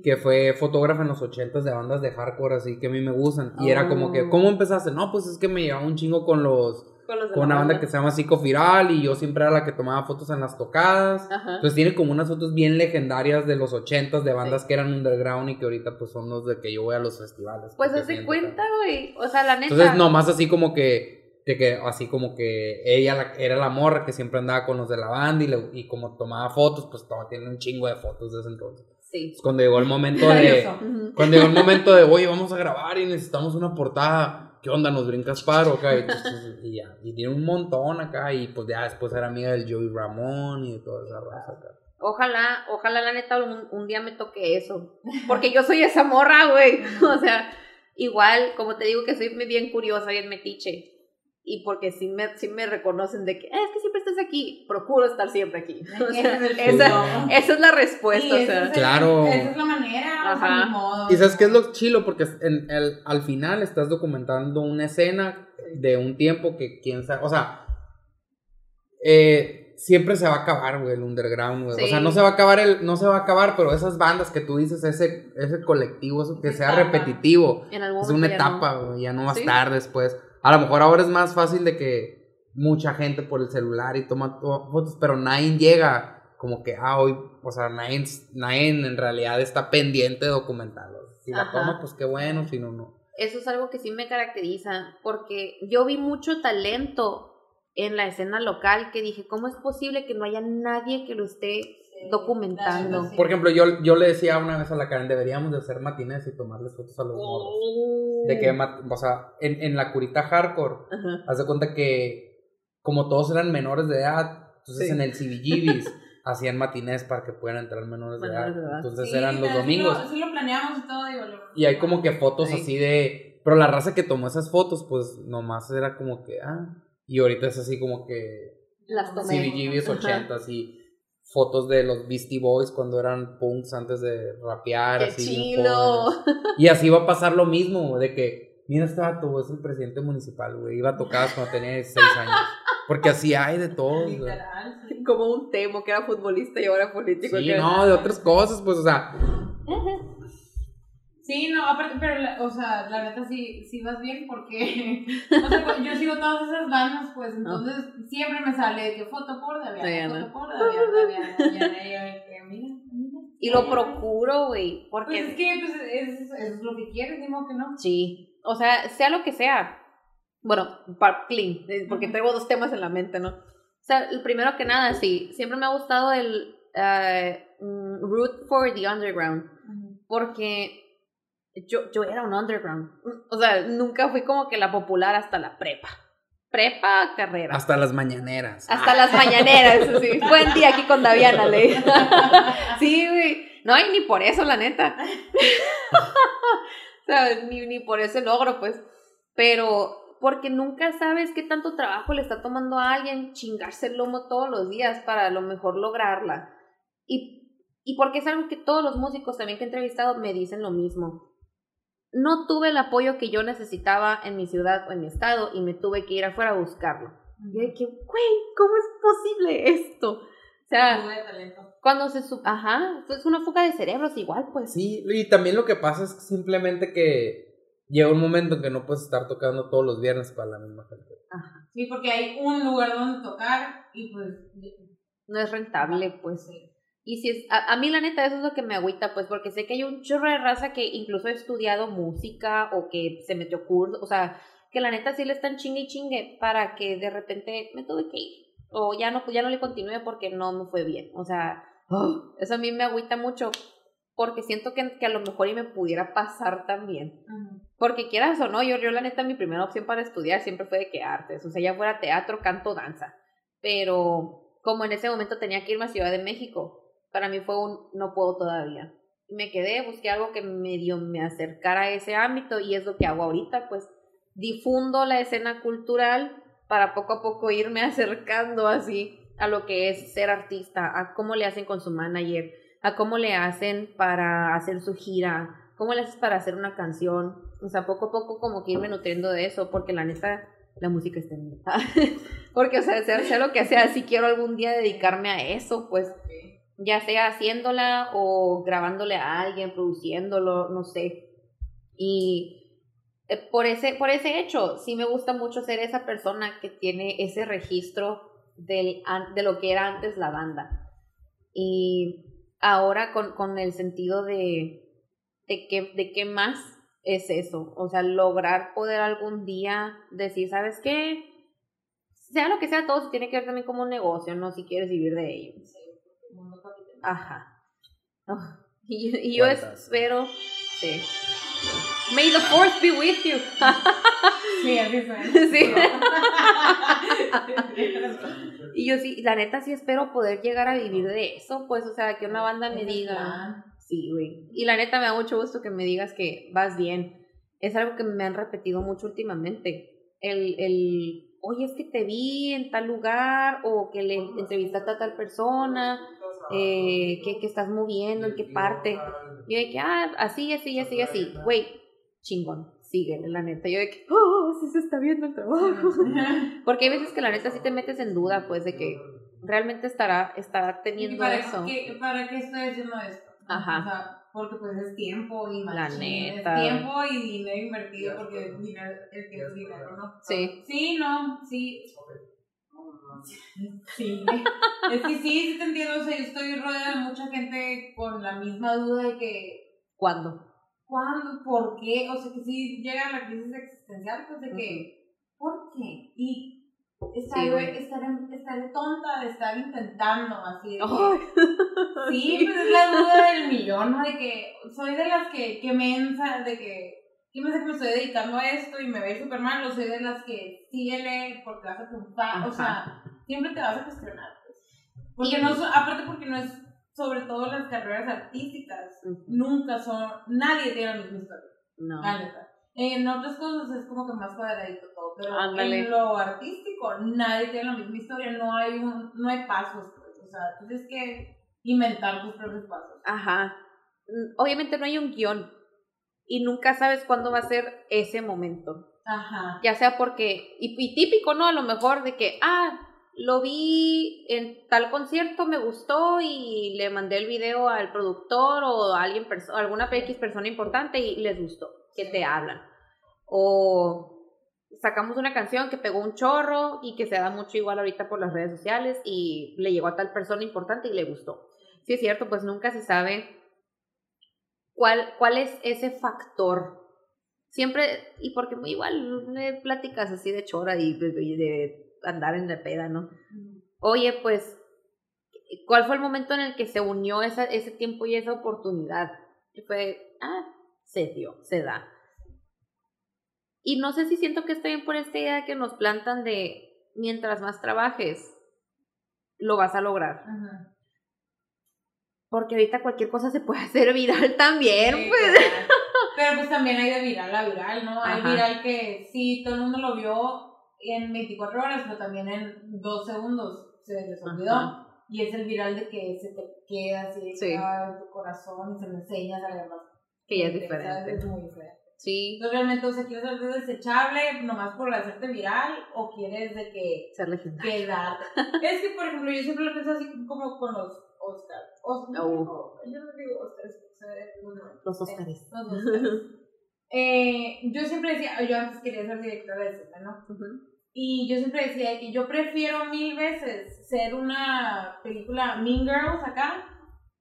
que fue fotógrafa en los ochentas de bandas de hardcore así que a mí me gustan. Y era como que, Oh. ¿cómo empezaste? No, pues es que me llevaba un chingo con los, Con, los de con la una banda que se llama Psicofiral y yo siempre era la que tomaba fotos en las tocadas. Ajá. Entonces tiene como unas fotos bien legendarias de los ochentas de bandas que eran underground y que ahorita pues son los de que yo voy a los festivales. Pues siento cuenta, güey. O sea, la neta. Entonces nomás así como que, de que así como que ella la- era la morra que siempre andaba con los de la banda y, le- y como tomaba fotos, pues toma, tiene un chingo de fotos de ese entonces. Sí. Cuando llegó el momento de... Cuando llegó el momento de, oye, vamos a grabar y necesitamos una portada. ¿Qué onda? ¿Nos brincas paro acá? Y, entonces, y ya. Y tiene un montón acá. Y pues ya después era amiga del Joey Ramón y de toda esa raza acá. Ojalá, ojalá la neta un, un día me toque eso. Porque yo soy esa morra, güey. O sea, igual, como te digo que soy bien curiosa, bien metiche. Y porque sí me, sí me reconocen de que, "Eh, es que siempre estás aquí. Procuro estar siempre aquí. O sea, es esa, esa es la respuesta. Sí, o sea. es el- Claro. Esa es la manera, o sea, Ajá. ni modo. Y sabes qué es lo chilo, porque en el, al final estás documentando una escena de un tiempo que quién sabe, o sea, eh, siempre se va a acabar, güey, el underground, güey. O sea, no se va a acabar el, no se va a acabar, pero esas bandas que tú dices, ese, ese colectivo, eso que sea repetitivo, En algún es una ya no. etapa, güey, ya no va a Sí. estar después. A lo mejor ahora es más fácil de que mucha gente por el celular y toma to- fotos, pero nadie llega como que, ah, hoy, o sea, nadie, nadie en realidad está pendiente de documentarlo. Si la Ajá. toma, pues qué bueno, si no, no. Eso es algo que sí me caracteriza, porque yo vi mucho talento en la escena local que dije, ¿cómo es posible que no haya nadie que lo esté documentando? Por ejemplo, yo, yo le decía una vez a la Karen, deberíamos de hacer matines y tomarles fotos a los morros. De que, ma- o sea, en, en la curita hardcore, Ajá. haz de cuenta que como todos eran menores de edad, entonces Sí. en el CBGBs hacían matines para que puedan entrar menores de edad. Entonces Sí, eran los sí domingos. lo- Sí lo, planeamos y todo, digo. lo- Y hay como que fotos Sí. así de... Pero la raza que tomó esas fotos, pues nomás era como que... Ah, y ahorita es así como que... Las tomé. CBGBs Ajá. 80 y fotos de los Beastie Boys cuando eran punks antes de rapear. ¡Qué así. Y así va a pasar lo mismo, de que, mira este vato, es el presidente municipal, güey. Iba a tocadas cuando tenía 16 años. Porque así hay de todo. Literal, sí. Como un temo que era futbolista y ahora político. Sí, que- no, de otras cosas, pues, o sea, Sí, no, aparte, pero, la- o sea, la neta sí, sí vas bien porque, o sea, pues, yo sigo todas esas bandas, pues, entonces siempre me sale de que foto por Diana. foto por y yo de mira, mira. Y lo procuro, güey, Pues porque... es que, pues, es, eso es lo que quieres, digo que no. Sí, o sea, sea lo que sea. Bueno, para clean, eh, porque tengo dos temas en la mente, ¿no? O sea, el primero que nada, sí, siempre me ha gustado el mm, root for the underground, porque yo, yo era un underground. O sea, nunca fui como que la popular hasta la prepa. Prepa, carrera. hasta las mañaneras. Hasta las mañaneras, sí. Buen día aquí con Daviana, le. Sí, güey. No, y ni por eso, la neta. o sea, ni, ni por ese logro, pues. Pero porque nunca sabes qué tanto trabajo le está tomando a alguien chingarse el lomo todos los días para a lo mejor lograrla. Y, y porque es algo que todos los músicos también que he entrevistado me dicen lo mismo. No tuve el apoyo que yo necesitaba en mi ciudad o en mi estado y me tuve que ir afuera a buscarlo. Y de que, güey, ¿cómo es posible esto? O sea, cuando se... Su Ajá, es una fuga de cerebros igual, pues. Sí, y también lo que pasa es simplemente que llega un momento en que no puedes estar tocando todos los viernes para la misma gente. Ajá. Sí, porque hay un lugar donde tocar y pues. No es rentable, pues. Y si es, a, a mí la neta eso es lo que me agüita, pues, porque sé que hay un chorro de raza que incluso ha estudiado música o que se metió curso, o sea, que la neta sí le están chingue y chingue para que de repente me tuve que ir. O ya no, ya no le continué porque no me fue bien. O sea, oh, eso a mí me agüita mucho porque siento que, que a lo mejor y me pudiera pasar también. Porque quieras o no, yo, yo la neta mi primera opción para estudiar siempre fue de que artes, o sea, ya fuera teatro, canto, danza. Pero como en ese momento tenía que irme a Ciudad de México, para mí fue un no puedo todavía. Me quedé, busqué algo que medio me acercara a ese ámbito y es lo que hago ahorita, pues difundo la escena cultural para poco a poco irme acercando así a lo que es ser artista, a cómo le hacen con su manager, a cómo le hacen para hacer su gira, cómo le haces para hacer una canción. O sea, poco a poco como que irme nutriendo de eso, porque la neta, la música está en mí. porque, o sea, sea, sea lo que sea, si quiero algún día dedicarme a eso, pues ya sea haciéndola o grabándole a alguien, produciéndolo, no sé. Y eh, por ese, por ese hecho, sí me gusta mucho ser esa persona que tiene ese registro del, de lo que era antes la banda. Y ahora con, con el sentido de, de, qué, de qué más es eso. O sea, lograr poder algún día decir, ¿sabes qué? Sea lo que sea, todo se tiene que ver también como un negocio, ¿no? Si quieres vivir de ello. Capitalista. Ajá. Ah, y, yo- y yo Cuentas. espero. Sí. May the fourth be with you. Sí, así fue. Sí. y yo sí, la neta sí espero poder llegar a vivir de eso, pues, o sea, que una banda me diga. Sí, güey. Y la neta me da mucho gusto que me digas que vas bien. Es algo que me han repetido mucho últimamente. El, el, oye, es que te vi en tal lugar o que le entrevistaste a tal persona, eh, que, que estás moviendo, en qué parte. Yo de que, ah, así, así, así, así. Güey, chingón, síguele, la neta. Yo de que, oh, sí se está viendo el trabajo. Porque hay veces que la neta sí te metes en duda, pues, de que realmente estará, estará ¿Y teniendo para eso. qué, para qué estoy haciendo esto? Ajá. O sea, porque pues es tiempo y neta. Es tiempo y dinero invertido porque dinero, el que es dinero, ¿no? Sí. Sí, no, sí. Sí. es que sí, sí te entiendo. O sea, yo estoy rodeada de mucha gente con la misma duda de que ¿Cuándo? ¿Cuándo? ¿Por qué? O sea, que si llega la crisis existencial, pues de que, ¿por qué? Y estaré, Sí, güey. estaré, estaré tonta de estar intentando así. De que, Ay. Sí, pues es la duda del millón, ¿no? De que soy de las que, que mensa, de que, yo me sé que me estoy dedicando a esto y me ve súper mal, o soy de las que síguele porque vas a triunfar, o sea, siempre te vas a cuestionar, pues. Porque Y- no, aparte porque no es, sobre todo las carreras artísticas, nunca son, nadie tiene la misma historia, No. En otras cosas es como que más cuadradito todo, pero Ándale. en lo artístico nadie tiene la misma historia, no hay un, no hay pasos, pues, o sea, tú tienes que inventar tus propios pasos. Ajá. Mm, Obviamente no hay un guion y nunca sabes cuándo va a ser ese momento. Ajá. Ya sea porque, y, y típico, ¿no? A lo mejor de que, ah, lo vi en tal concierto, me gustó y le mandé el video al productor o a alguien, perso- alguna X persona importante y les gustó, que te hablan. O sacamos una canción que pegó un chorro y que se da mucho igual ahorita por las redes sociales y le llegó a tal persona importante y le gustó. Sí es cierto, pues nunca se sabe cuál, cuál es ese factor. Siempre, y porque igual me pláticas así de chora y de, andar en la peda, ¿no? Oye, pues, ¿cuál fue el momento en el que se unió esa, ese tiempo y esa oportunidad? Y fue, ah, se dio, se da. Y no sé si siento que estoy bien por esta idea que nos plantan de mientras más trabajes, lo vas a lograr. Ajá. Porque ahorita cualquier cosa se puede hacer viral también, Sí, pues. claro. Pero pues también hay de viral a viral, ¿no? Hay Ajá. viral que sí, todo el mundo lo vio en 24 horas, pero también en 2 segundos se les olvidó. Ajá. Y es el viral de que se te queda así Sí. en tu corazón y se lo enseñas a alguien más. Que ya es diferente. ¿sabes? Es muy diferente. Sí, Entonces, realmente, o sea, ¿quieres ser desechable nomás por hacerte viral o quieres de que ser legendario. quedar? es que, por ejemplo, yo siempre lo pienso así como con los Oscars. Oscar, Oh. Yo no digo Oscars, o sea, bueno, Los los Oscars. Eh, yo siempre decía, yo antes quería ser directora de cine, ¿no? Y yo siempre decía que yo prefiero mil veces ser una película Mean Girls acá,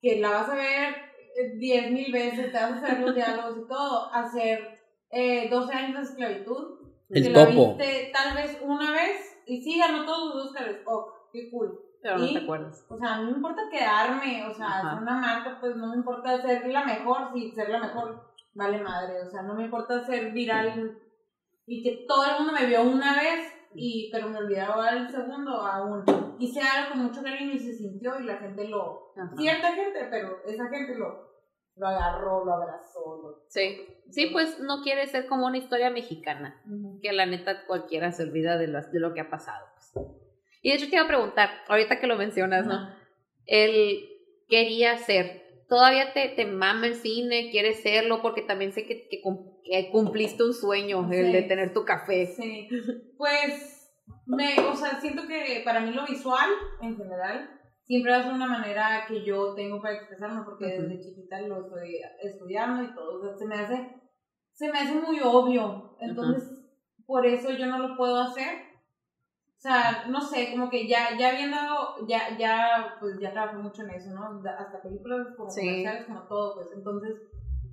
que la vas a ver eh, diez mil veces, te vas a hacer los diálogos y todo, hacer eh, 12 años de esclavitud. El que la viste tal vez una vez y sí ganó todos los Oscars. Oh, qué cool. Pero no Y- te acuerdas. O sea, no me importa quedarme, o sea, Ajá. una marca, pues no me importa ser la mejor, si ser la mejor vale madre, o sea, no me importa ser viral y que todo el mundo me vio una vez, y pero me olvidaba el segundo aún. Hice algo con mucho cariño y se sintió y la gente lo... Ajá. Cierta gente, pero esa gente lo, lo agarró, lo abrazó. Lo, Sí. Sí, pues no quiere ser como una historia mexicana. Que la neta cualquiera se olvida de, las, de lo que ha pasado. pues. Y de hecho te iba a preguntar, ahorita que lo mencionas, ¿no? Ajá. Él quería ser. ¿Todavía te, te mama el cine? ¿Quieres serlo? Porque también sé que, que, que cumpliste un sueño, el de tener tu café. Sí, pues, me, o sea, siento que para mí lo visual, en general, siempre va a ser una manera que yo tengo para expresarme, porque desde chiquita lo estoy estudiando y todo, o sea, se me hace, se me hace muy obvio, entonces, por eso yo no lo puedo hacer. O sea, no sé, como que ya, ya viendo, ya, ya, pues ya trabajé mucho en eso, ¿no? Hasta películas como Sí. comerciales, como todo, pues, entonces,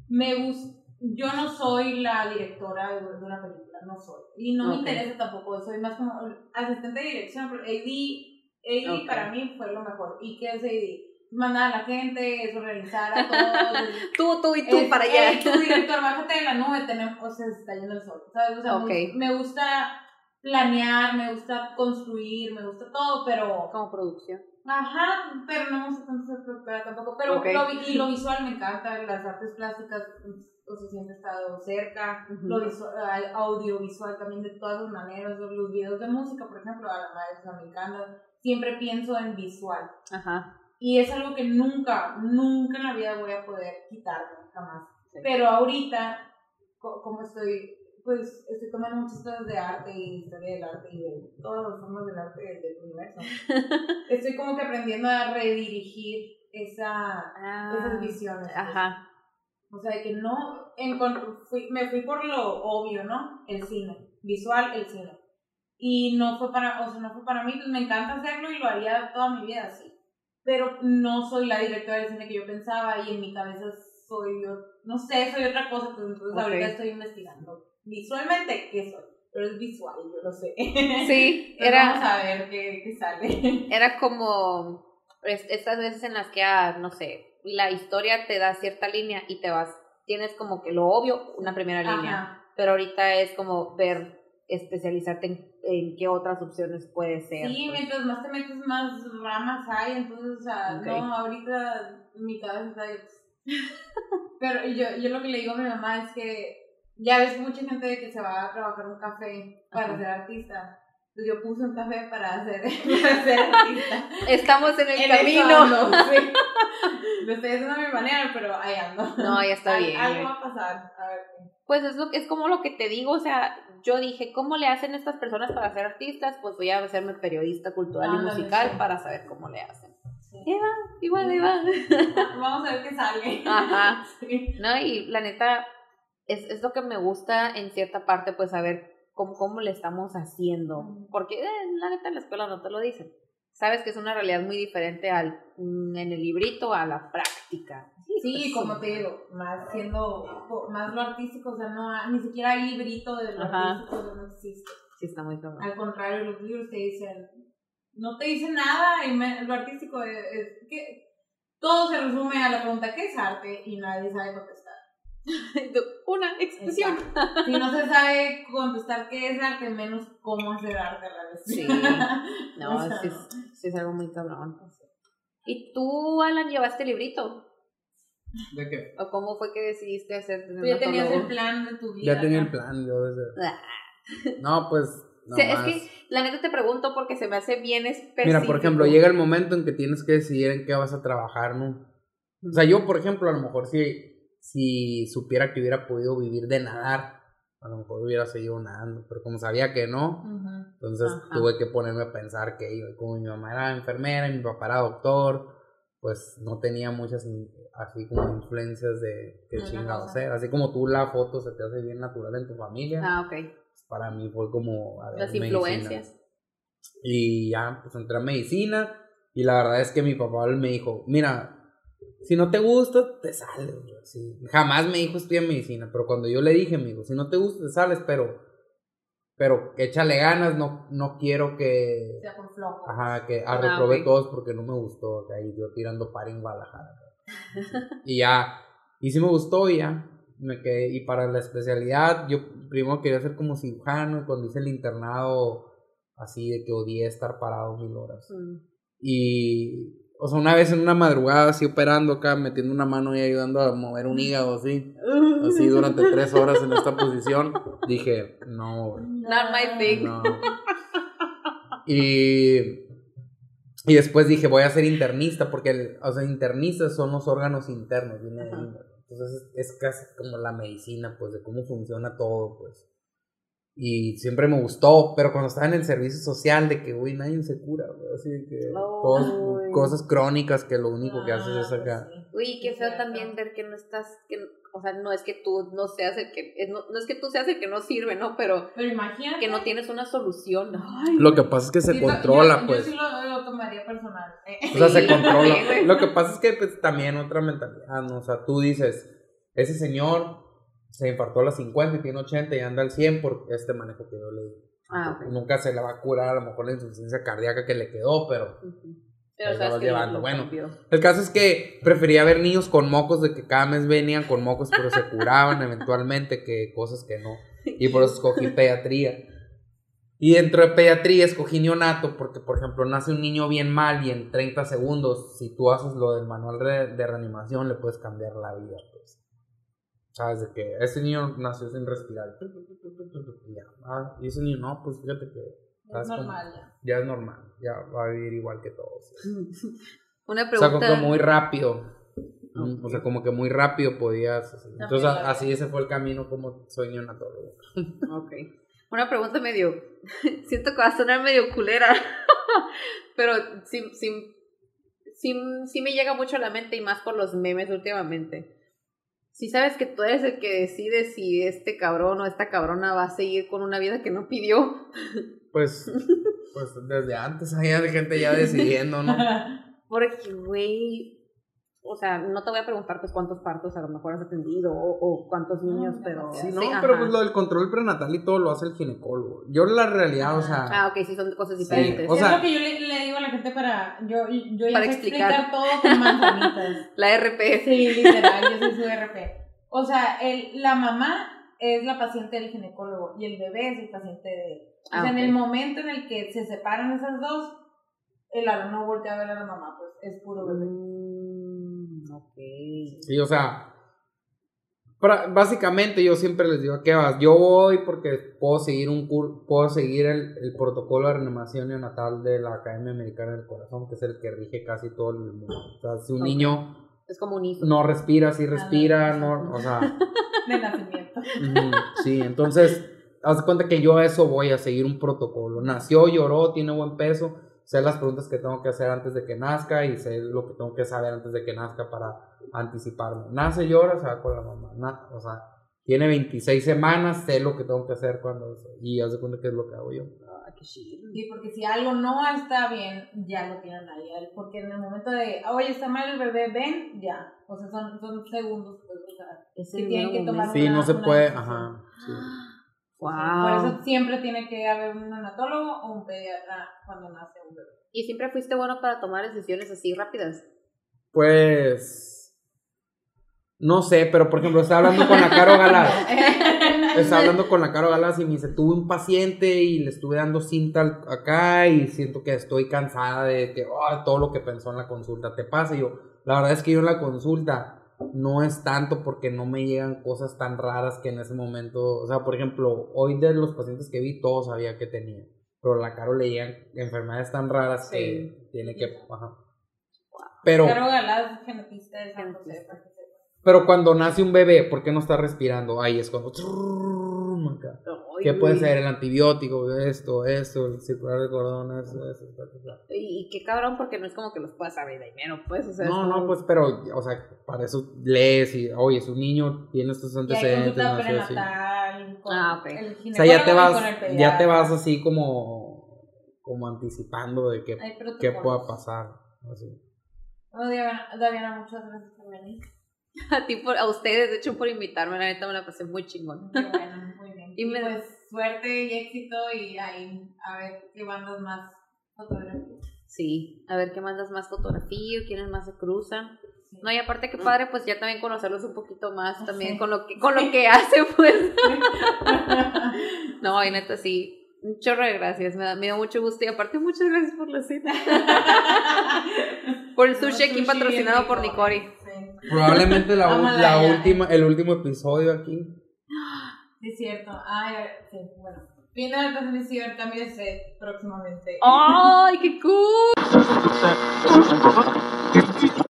me gusta, yo no soy la directora de una película, no soy. Y no me interesa tampoco, soy más como asistente de dirección, pero AD, AD Ok. para mí fue lo mejor. ¿Y qué es AD? Mandar a la gente, es organizar a todos. Tú, tú y tú es, para allá. "Ey, tú, director, bájate de la nube, tenemos, o sea, se está yendo el sol, ¿sabes? O sea, me gusta planear, me gusta construir, me gusta todo, pero... Como producción. Ajá, pero no me gusta tanto ser productora tampoco. Pero lo, y lo visual me encanta, las artes plásticas, o sea, siempre he estado cerca. Ujú. Lo visual, a- audiovisual también de todas las maneras. Los videos de música, por ejemplo, a la me encanta. Siempre pienso en visual. Ajá. Y es algo que nunca, nunca en la vida voy a poder quitarme, jamás. Sí. Pero ahorita, co- como estoy, pues estoy tomando muchas cosas de arte y historia del arte y de todas las formas del arte del, del universo. estoy como que aprendiendo a redirigir esa, Ah, esas visiones. pues. Ajá. O sea, de que no, en, fui- me fui por lo obvio, ¿no? El cine, visual, el cine. Y no fue para, o sea, no fue para mí, pues me encanta hacerlo y lo haría toda mi vida así. Pero no soy la directora de cine que yo pensaba y en mi cabeza soy yo, no sé, soy otra cosa, pues entonces Ok. ahorita estoy investigando visualmente qué soy, pero es visual, yo lo sé. Sí, Entonces vamos era, a ver qué, qué sale. era como es- estas veces en las que, ah, no sé, la historia te da cierta línea y te vas, tienes como que lo obvio, una primera línea. Ajá. Pero ahorita es como ver, especializarte en, en qué otras opciones puede ser. Sí, pues. mientras más te metes, más ramas hay, entonces, o sea, Ok. no, ahorita mi cabeza está de... Pero yo, yo lo que le digo a mi mamá es que ya ves mucha gente de que se va a trabajar un café para Ajá. ser artista. Entonces yo puse un café para ser, para ser artista. Estamos en el En camino. ando, sí. Lo estoy haciendo a mi manera, pero ahí ando. No, ya está Al- bien. Algo va a pasar. A ver. Pues es, lo, es como lo que te digo, o sea, yo dije, ¿cómo le hacen estas personas para ser artistas? Pues voy a hacerme periodista cultural y musical sí. para saber cómo le hacen. Sí. Igual, ahí va. Vamos a ver qué sale. Ajá. No, y la neta, es, es lo que me gusta en cierta parte, pues saber cómo, cómo le estamos haciendo. Porque eh, la neta en la escuela no te lo dicen. Sabes que es una realidad muy diferente al mm, en el librito a la práctica. Sí, Pues, como te digo, más siendo más lo artístico, o sea, no ni siquiera hay librito de lo Ajá. artístico, no existe. Sí, está muy cabrón. Al contrario, los libros te dicen, no te dicen nada, y me- lo artístico es, es que todo se resume a la pregunta ¿qué es arte? y nadie sabe contestar. Una expresión. Exacto. Si no se sabe contestar qué es arte, menos cómo hacer arte a la vez. Sí. No, O sea, sí, es, sí es algo muy cabrón. ¿Y tú, Alan, llevaste librito? ¿De qué? ¿O cómo fue que decidiste hacer Tú ya tenías el plan de tu vida. Ya tenía el plan, yo desde... Ah. No, pues... O sea, es que la neta te pregunto porque se me hace bien específico. Mira, por ejemplo, llega el momento en que tienes que decidir en qué vas a trabajar, ¿no? O sea, yo, por ejemplo, a lo mejor sí, si supiera que hubiera podido vivir de nadar, a lo mejor hubiera seguido nadando, pero como sabía que no, entonces Ajá. tuve que ponerme a pensar que iba, como mi mamá era enfermera y mi papá era doctor, pues no tenía muchas así como influencias de qué chingado ser, así como tú la foto se te hace bien natural en tu familia, Ah, ok. pues, para mí fue como a ver, Las medicina. influencias. Y ya, pues entré a medicina. Y la verdad es que mi papá me dijo, mira, si no te gusta, te sales. güey. Jamás me dijo estudia medicina, pero cuando yo le dije, me dijo, si no te gusta, te sales, pero, pero échale ganas, no, no quiero que, sea por flojo. ajá, que Ah, reprobé todos porque no me gustó, acá, y yo tirando par en Guadalajara. y ya, y sí me gustó y ya, me quedé, y para la especialidad, yo primero quería ser como cirujano, y cuando hice el internado, así de que odié estar parado mil horas. Mm. Y, o sea, una vez en una madrugada, así operando acá, metiendo una mano y ayudando a mover un hígado, así, así durante tres horas en esta posición, dije, no, Not my thing. no. Y, y después dije, voy a ser internista, porque, el, o sea, internistas son los órganos internos, viene de. Entonces es, es casi como la medicina, pues, de cómo funciona todo, pues. Y siempre me gustó, pero cuando estaba en el servicio social, de que, güey, nadie se cura, güey, así de que, todas Ay. cosas crónicas que lo único que haces es acá. sí. Uy, qué feo también ver que no estás, que, o sea, no es que tú no seas el que, es- no, no es que tú seas el que no sirve, ¿no? Pero Pero imagínate. que no tienes una solución. Ay, Lo que pasa es que se Sí, controla, yo, pues. Yo sí lo, lo tomaría personal. eh. O sea, se controla. también. Lo que pasa es que pues, también otra mentalidad, ¿no? O sea, tú dices, ese señor se infartó a las 50 y tiene 80 y anda al 100 por este manejo que yo le di. Ah. Nunca se le va a curar a lo mejor la insuficiencia cardíaca que le quedó, pero sabes vas que llevando. Bueno. el caso es que prefería ver niños con mocos de que cada mes venían con mocos, pero se curaban eventualmente que cosas que no. Y por eso escogí pediatría. Y dentro de pediatría escogí neonato porque, por ejemplo, nace un niño bien mal y en 30 segundos, si tú haces lo del manual de, de reanimación, le puedes cambiar la vida. ¿Sabes? De que ese niño nació sin respirar. Ah, y ese niño, no, pues fíjate que Es normal ya. ya es normal, ya va a vivir igual que todos. Una O sea, pregunta. como muy rápido. Ok. O sea, como que muy rápido podías. así. Entonces, así ese fue el camino como soy neonatólogo. Ok. Una pregunta medio. Siento que va a sonar medio culera. Pero sí, sí, sí, sí me llega mucho a la mente y más por los memes últimamente. Si sabes que tú eres el que decide si este cabrón o esta cabrona va a seguir con una vida que no pidió. Pues, pues desde antes había gente ya decidiendo, ¿no? Porque, güey. O sea, no te voy a preguntar pues cuántos partos a lo mejor has atendido o, o cuántos niños, No, pero. Sí, No, sí, pero ajá. pues lo del control prenatal y todo lo hace el ginecólogo. Yo la realidad, o sea, Ah, ok, sí, son cosas Sí, diferentes. o es sea- lo que yo le, le digo a la gente para. Yo, yo ya Para sé explicar. explicar todo con manzanitas. La RPS. Sí, literal, yo soy su RP. O sea, el, la mamá es la paciente del ginecólogo y el bebé es el paciente de él. O Ah, sea, en el momento en el que se separan esas dos, el alumno voltea a ver a la mamá, pues es puro bebé. Mm, ok. sí, o sea, básicamente yo siempre les digo, ¿a qué vas? Yo voy porque puedo seguir un cur puedo seguir el, el protocolo de reanimación neonatal de la Academia Americana del Corazón, que es el que rige casi todo el mundo. O sea, si un niño Es como un ISO. no respira, sí respira, no, o sea, De nacimiento. Sí, entonces, haz de cuenta que yo a eso voy a seguir un protocolo. Nació, lloró, tiene buen peso, sé las preguntas que tengo que hacer antes de que nazca y sé lo que tengo que saber antes de que nazca para anticiparme. Nace, llora, se va con la mamá. Na- o sea, tiene 26 semanas, sé lo que tengo que hacer cuando... Y haz de cuenta que es lo que hago yo. Ah, qué chido. Sí, porque si algo no está bien, ya lo tienen ahí. Porque en el momento de, oye, está mal el bebé, ven, ya. O sea, son, son segundos, pues, o sea, Es que tienen que tomar. Sí, no una- se una puede, decisión. ajá. sí. Por Wow. eso siempre tiene que haber un neonatólogo o un pediatra cuando nace un bebé. ¿Y siempre fuiste bueno para tomar decisiones así rápidas? Pues... No sé, pero por ejemplo, estaba hablando con la Caro Galás. Estaba hablando con la Caro Galas y me dice, tuve un paciente y le estuve dando cinta acá y siento que estoy cansada de que oh, todo lo que pensó en la consulta te pasa. Y yo, la verdad es que yo en la consulta no es tanto porque no me llegan cosas tan raras que en ese momento, o sea, por ejemplo, hoy de los pacientes que vi, todos sabía que tenía. Pero a la Caro le llegan enfermedades tan raras que tiene que... ajá. Pero... Caro genetista de San José. Pero cuando nace un bebé, ¿por qué no está respirando? Ahí es cuando... Ay, ¿Qué puede ser? El antibiótico, esto, esto, el circular de cordón, eso, eso. Y, qué cabrón, porque no es como que los puedas saber de primero, pues, o sea, es No, como- no, pues, pero, o sea, para eso lees y, oye, su niño tiene estos Y hay antecedentes, consulta no sé, así. prenatal. Con Ah, ok. el O sea, ya te vas, ya te vas así como, como anticipando de que, protocolos. qué pueda pasar, así. No, Diana, Diana, muchas gracias por venir. a ti, por- a ustedes, de hecho, por invitarme, la neta me la pasé muy chingón. Qué bueno. Y me- pues suerte y éxito y ahí a ver qué bandas más fotografías. Sí, a ver qué mandas más fotografía, quiénes más se cruzan. Sí. No, y aparte que padre, pues ya también conocerlos un poquito más también Sí. con lo que, con lo que hace, pues. No, y neta, sí. Un chorro de gracias, me, da, me dio mucho gusto y aparte muchas gracias por la cita. por el sushi aquí Sushi patrocinado por. Nicori. Sí, Probablemente la, última, el último episodio aquí. Es cierto. Ay, sí, bueno. De la transmisión, set próximamente. ¡Ay, qué cool!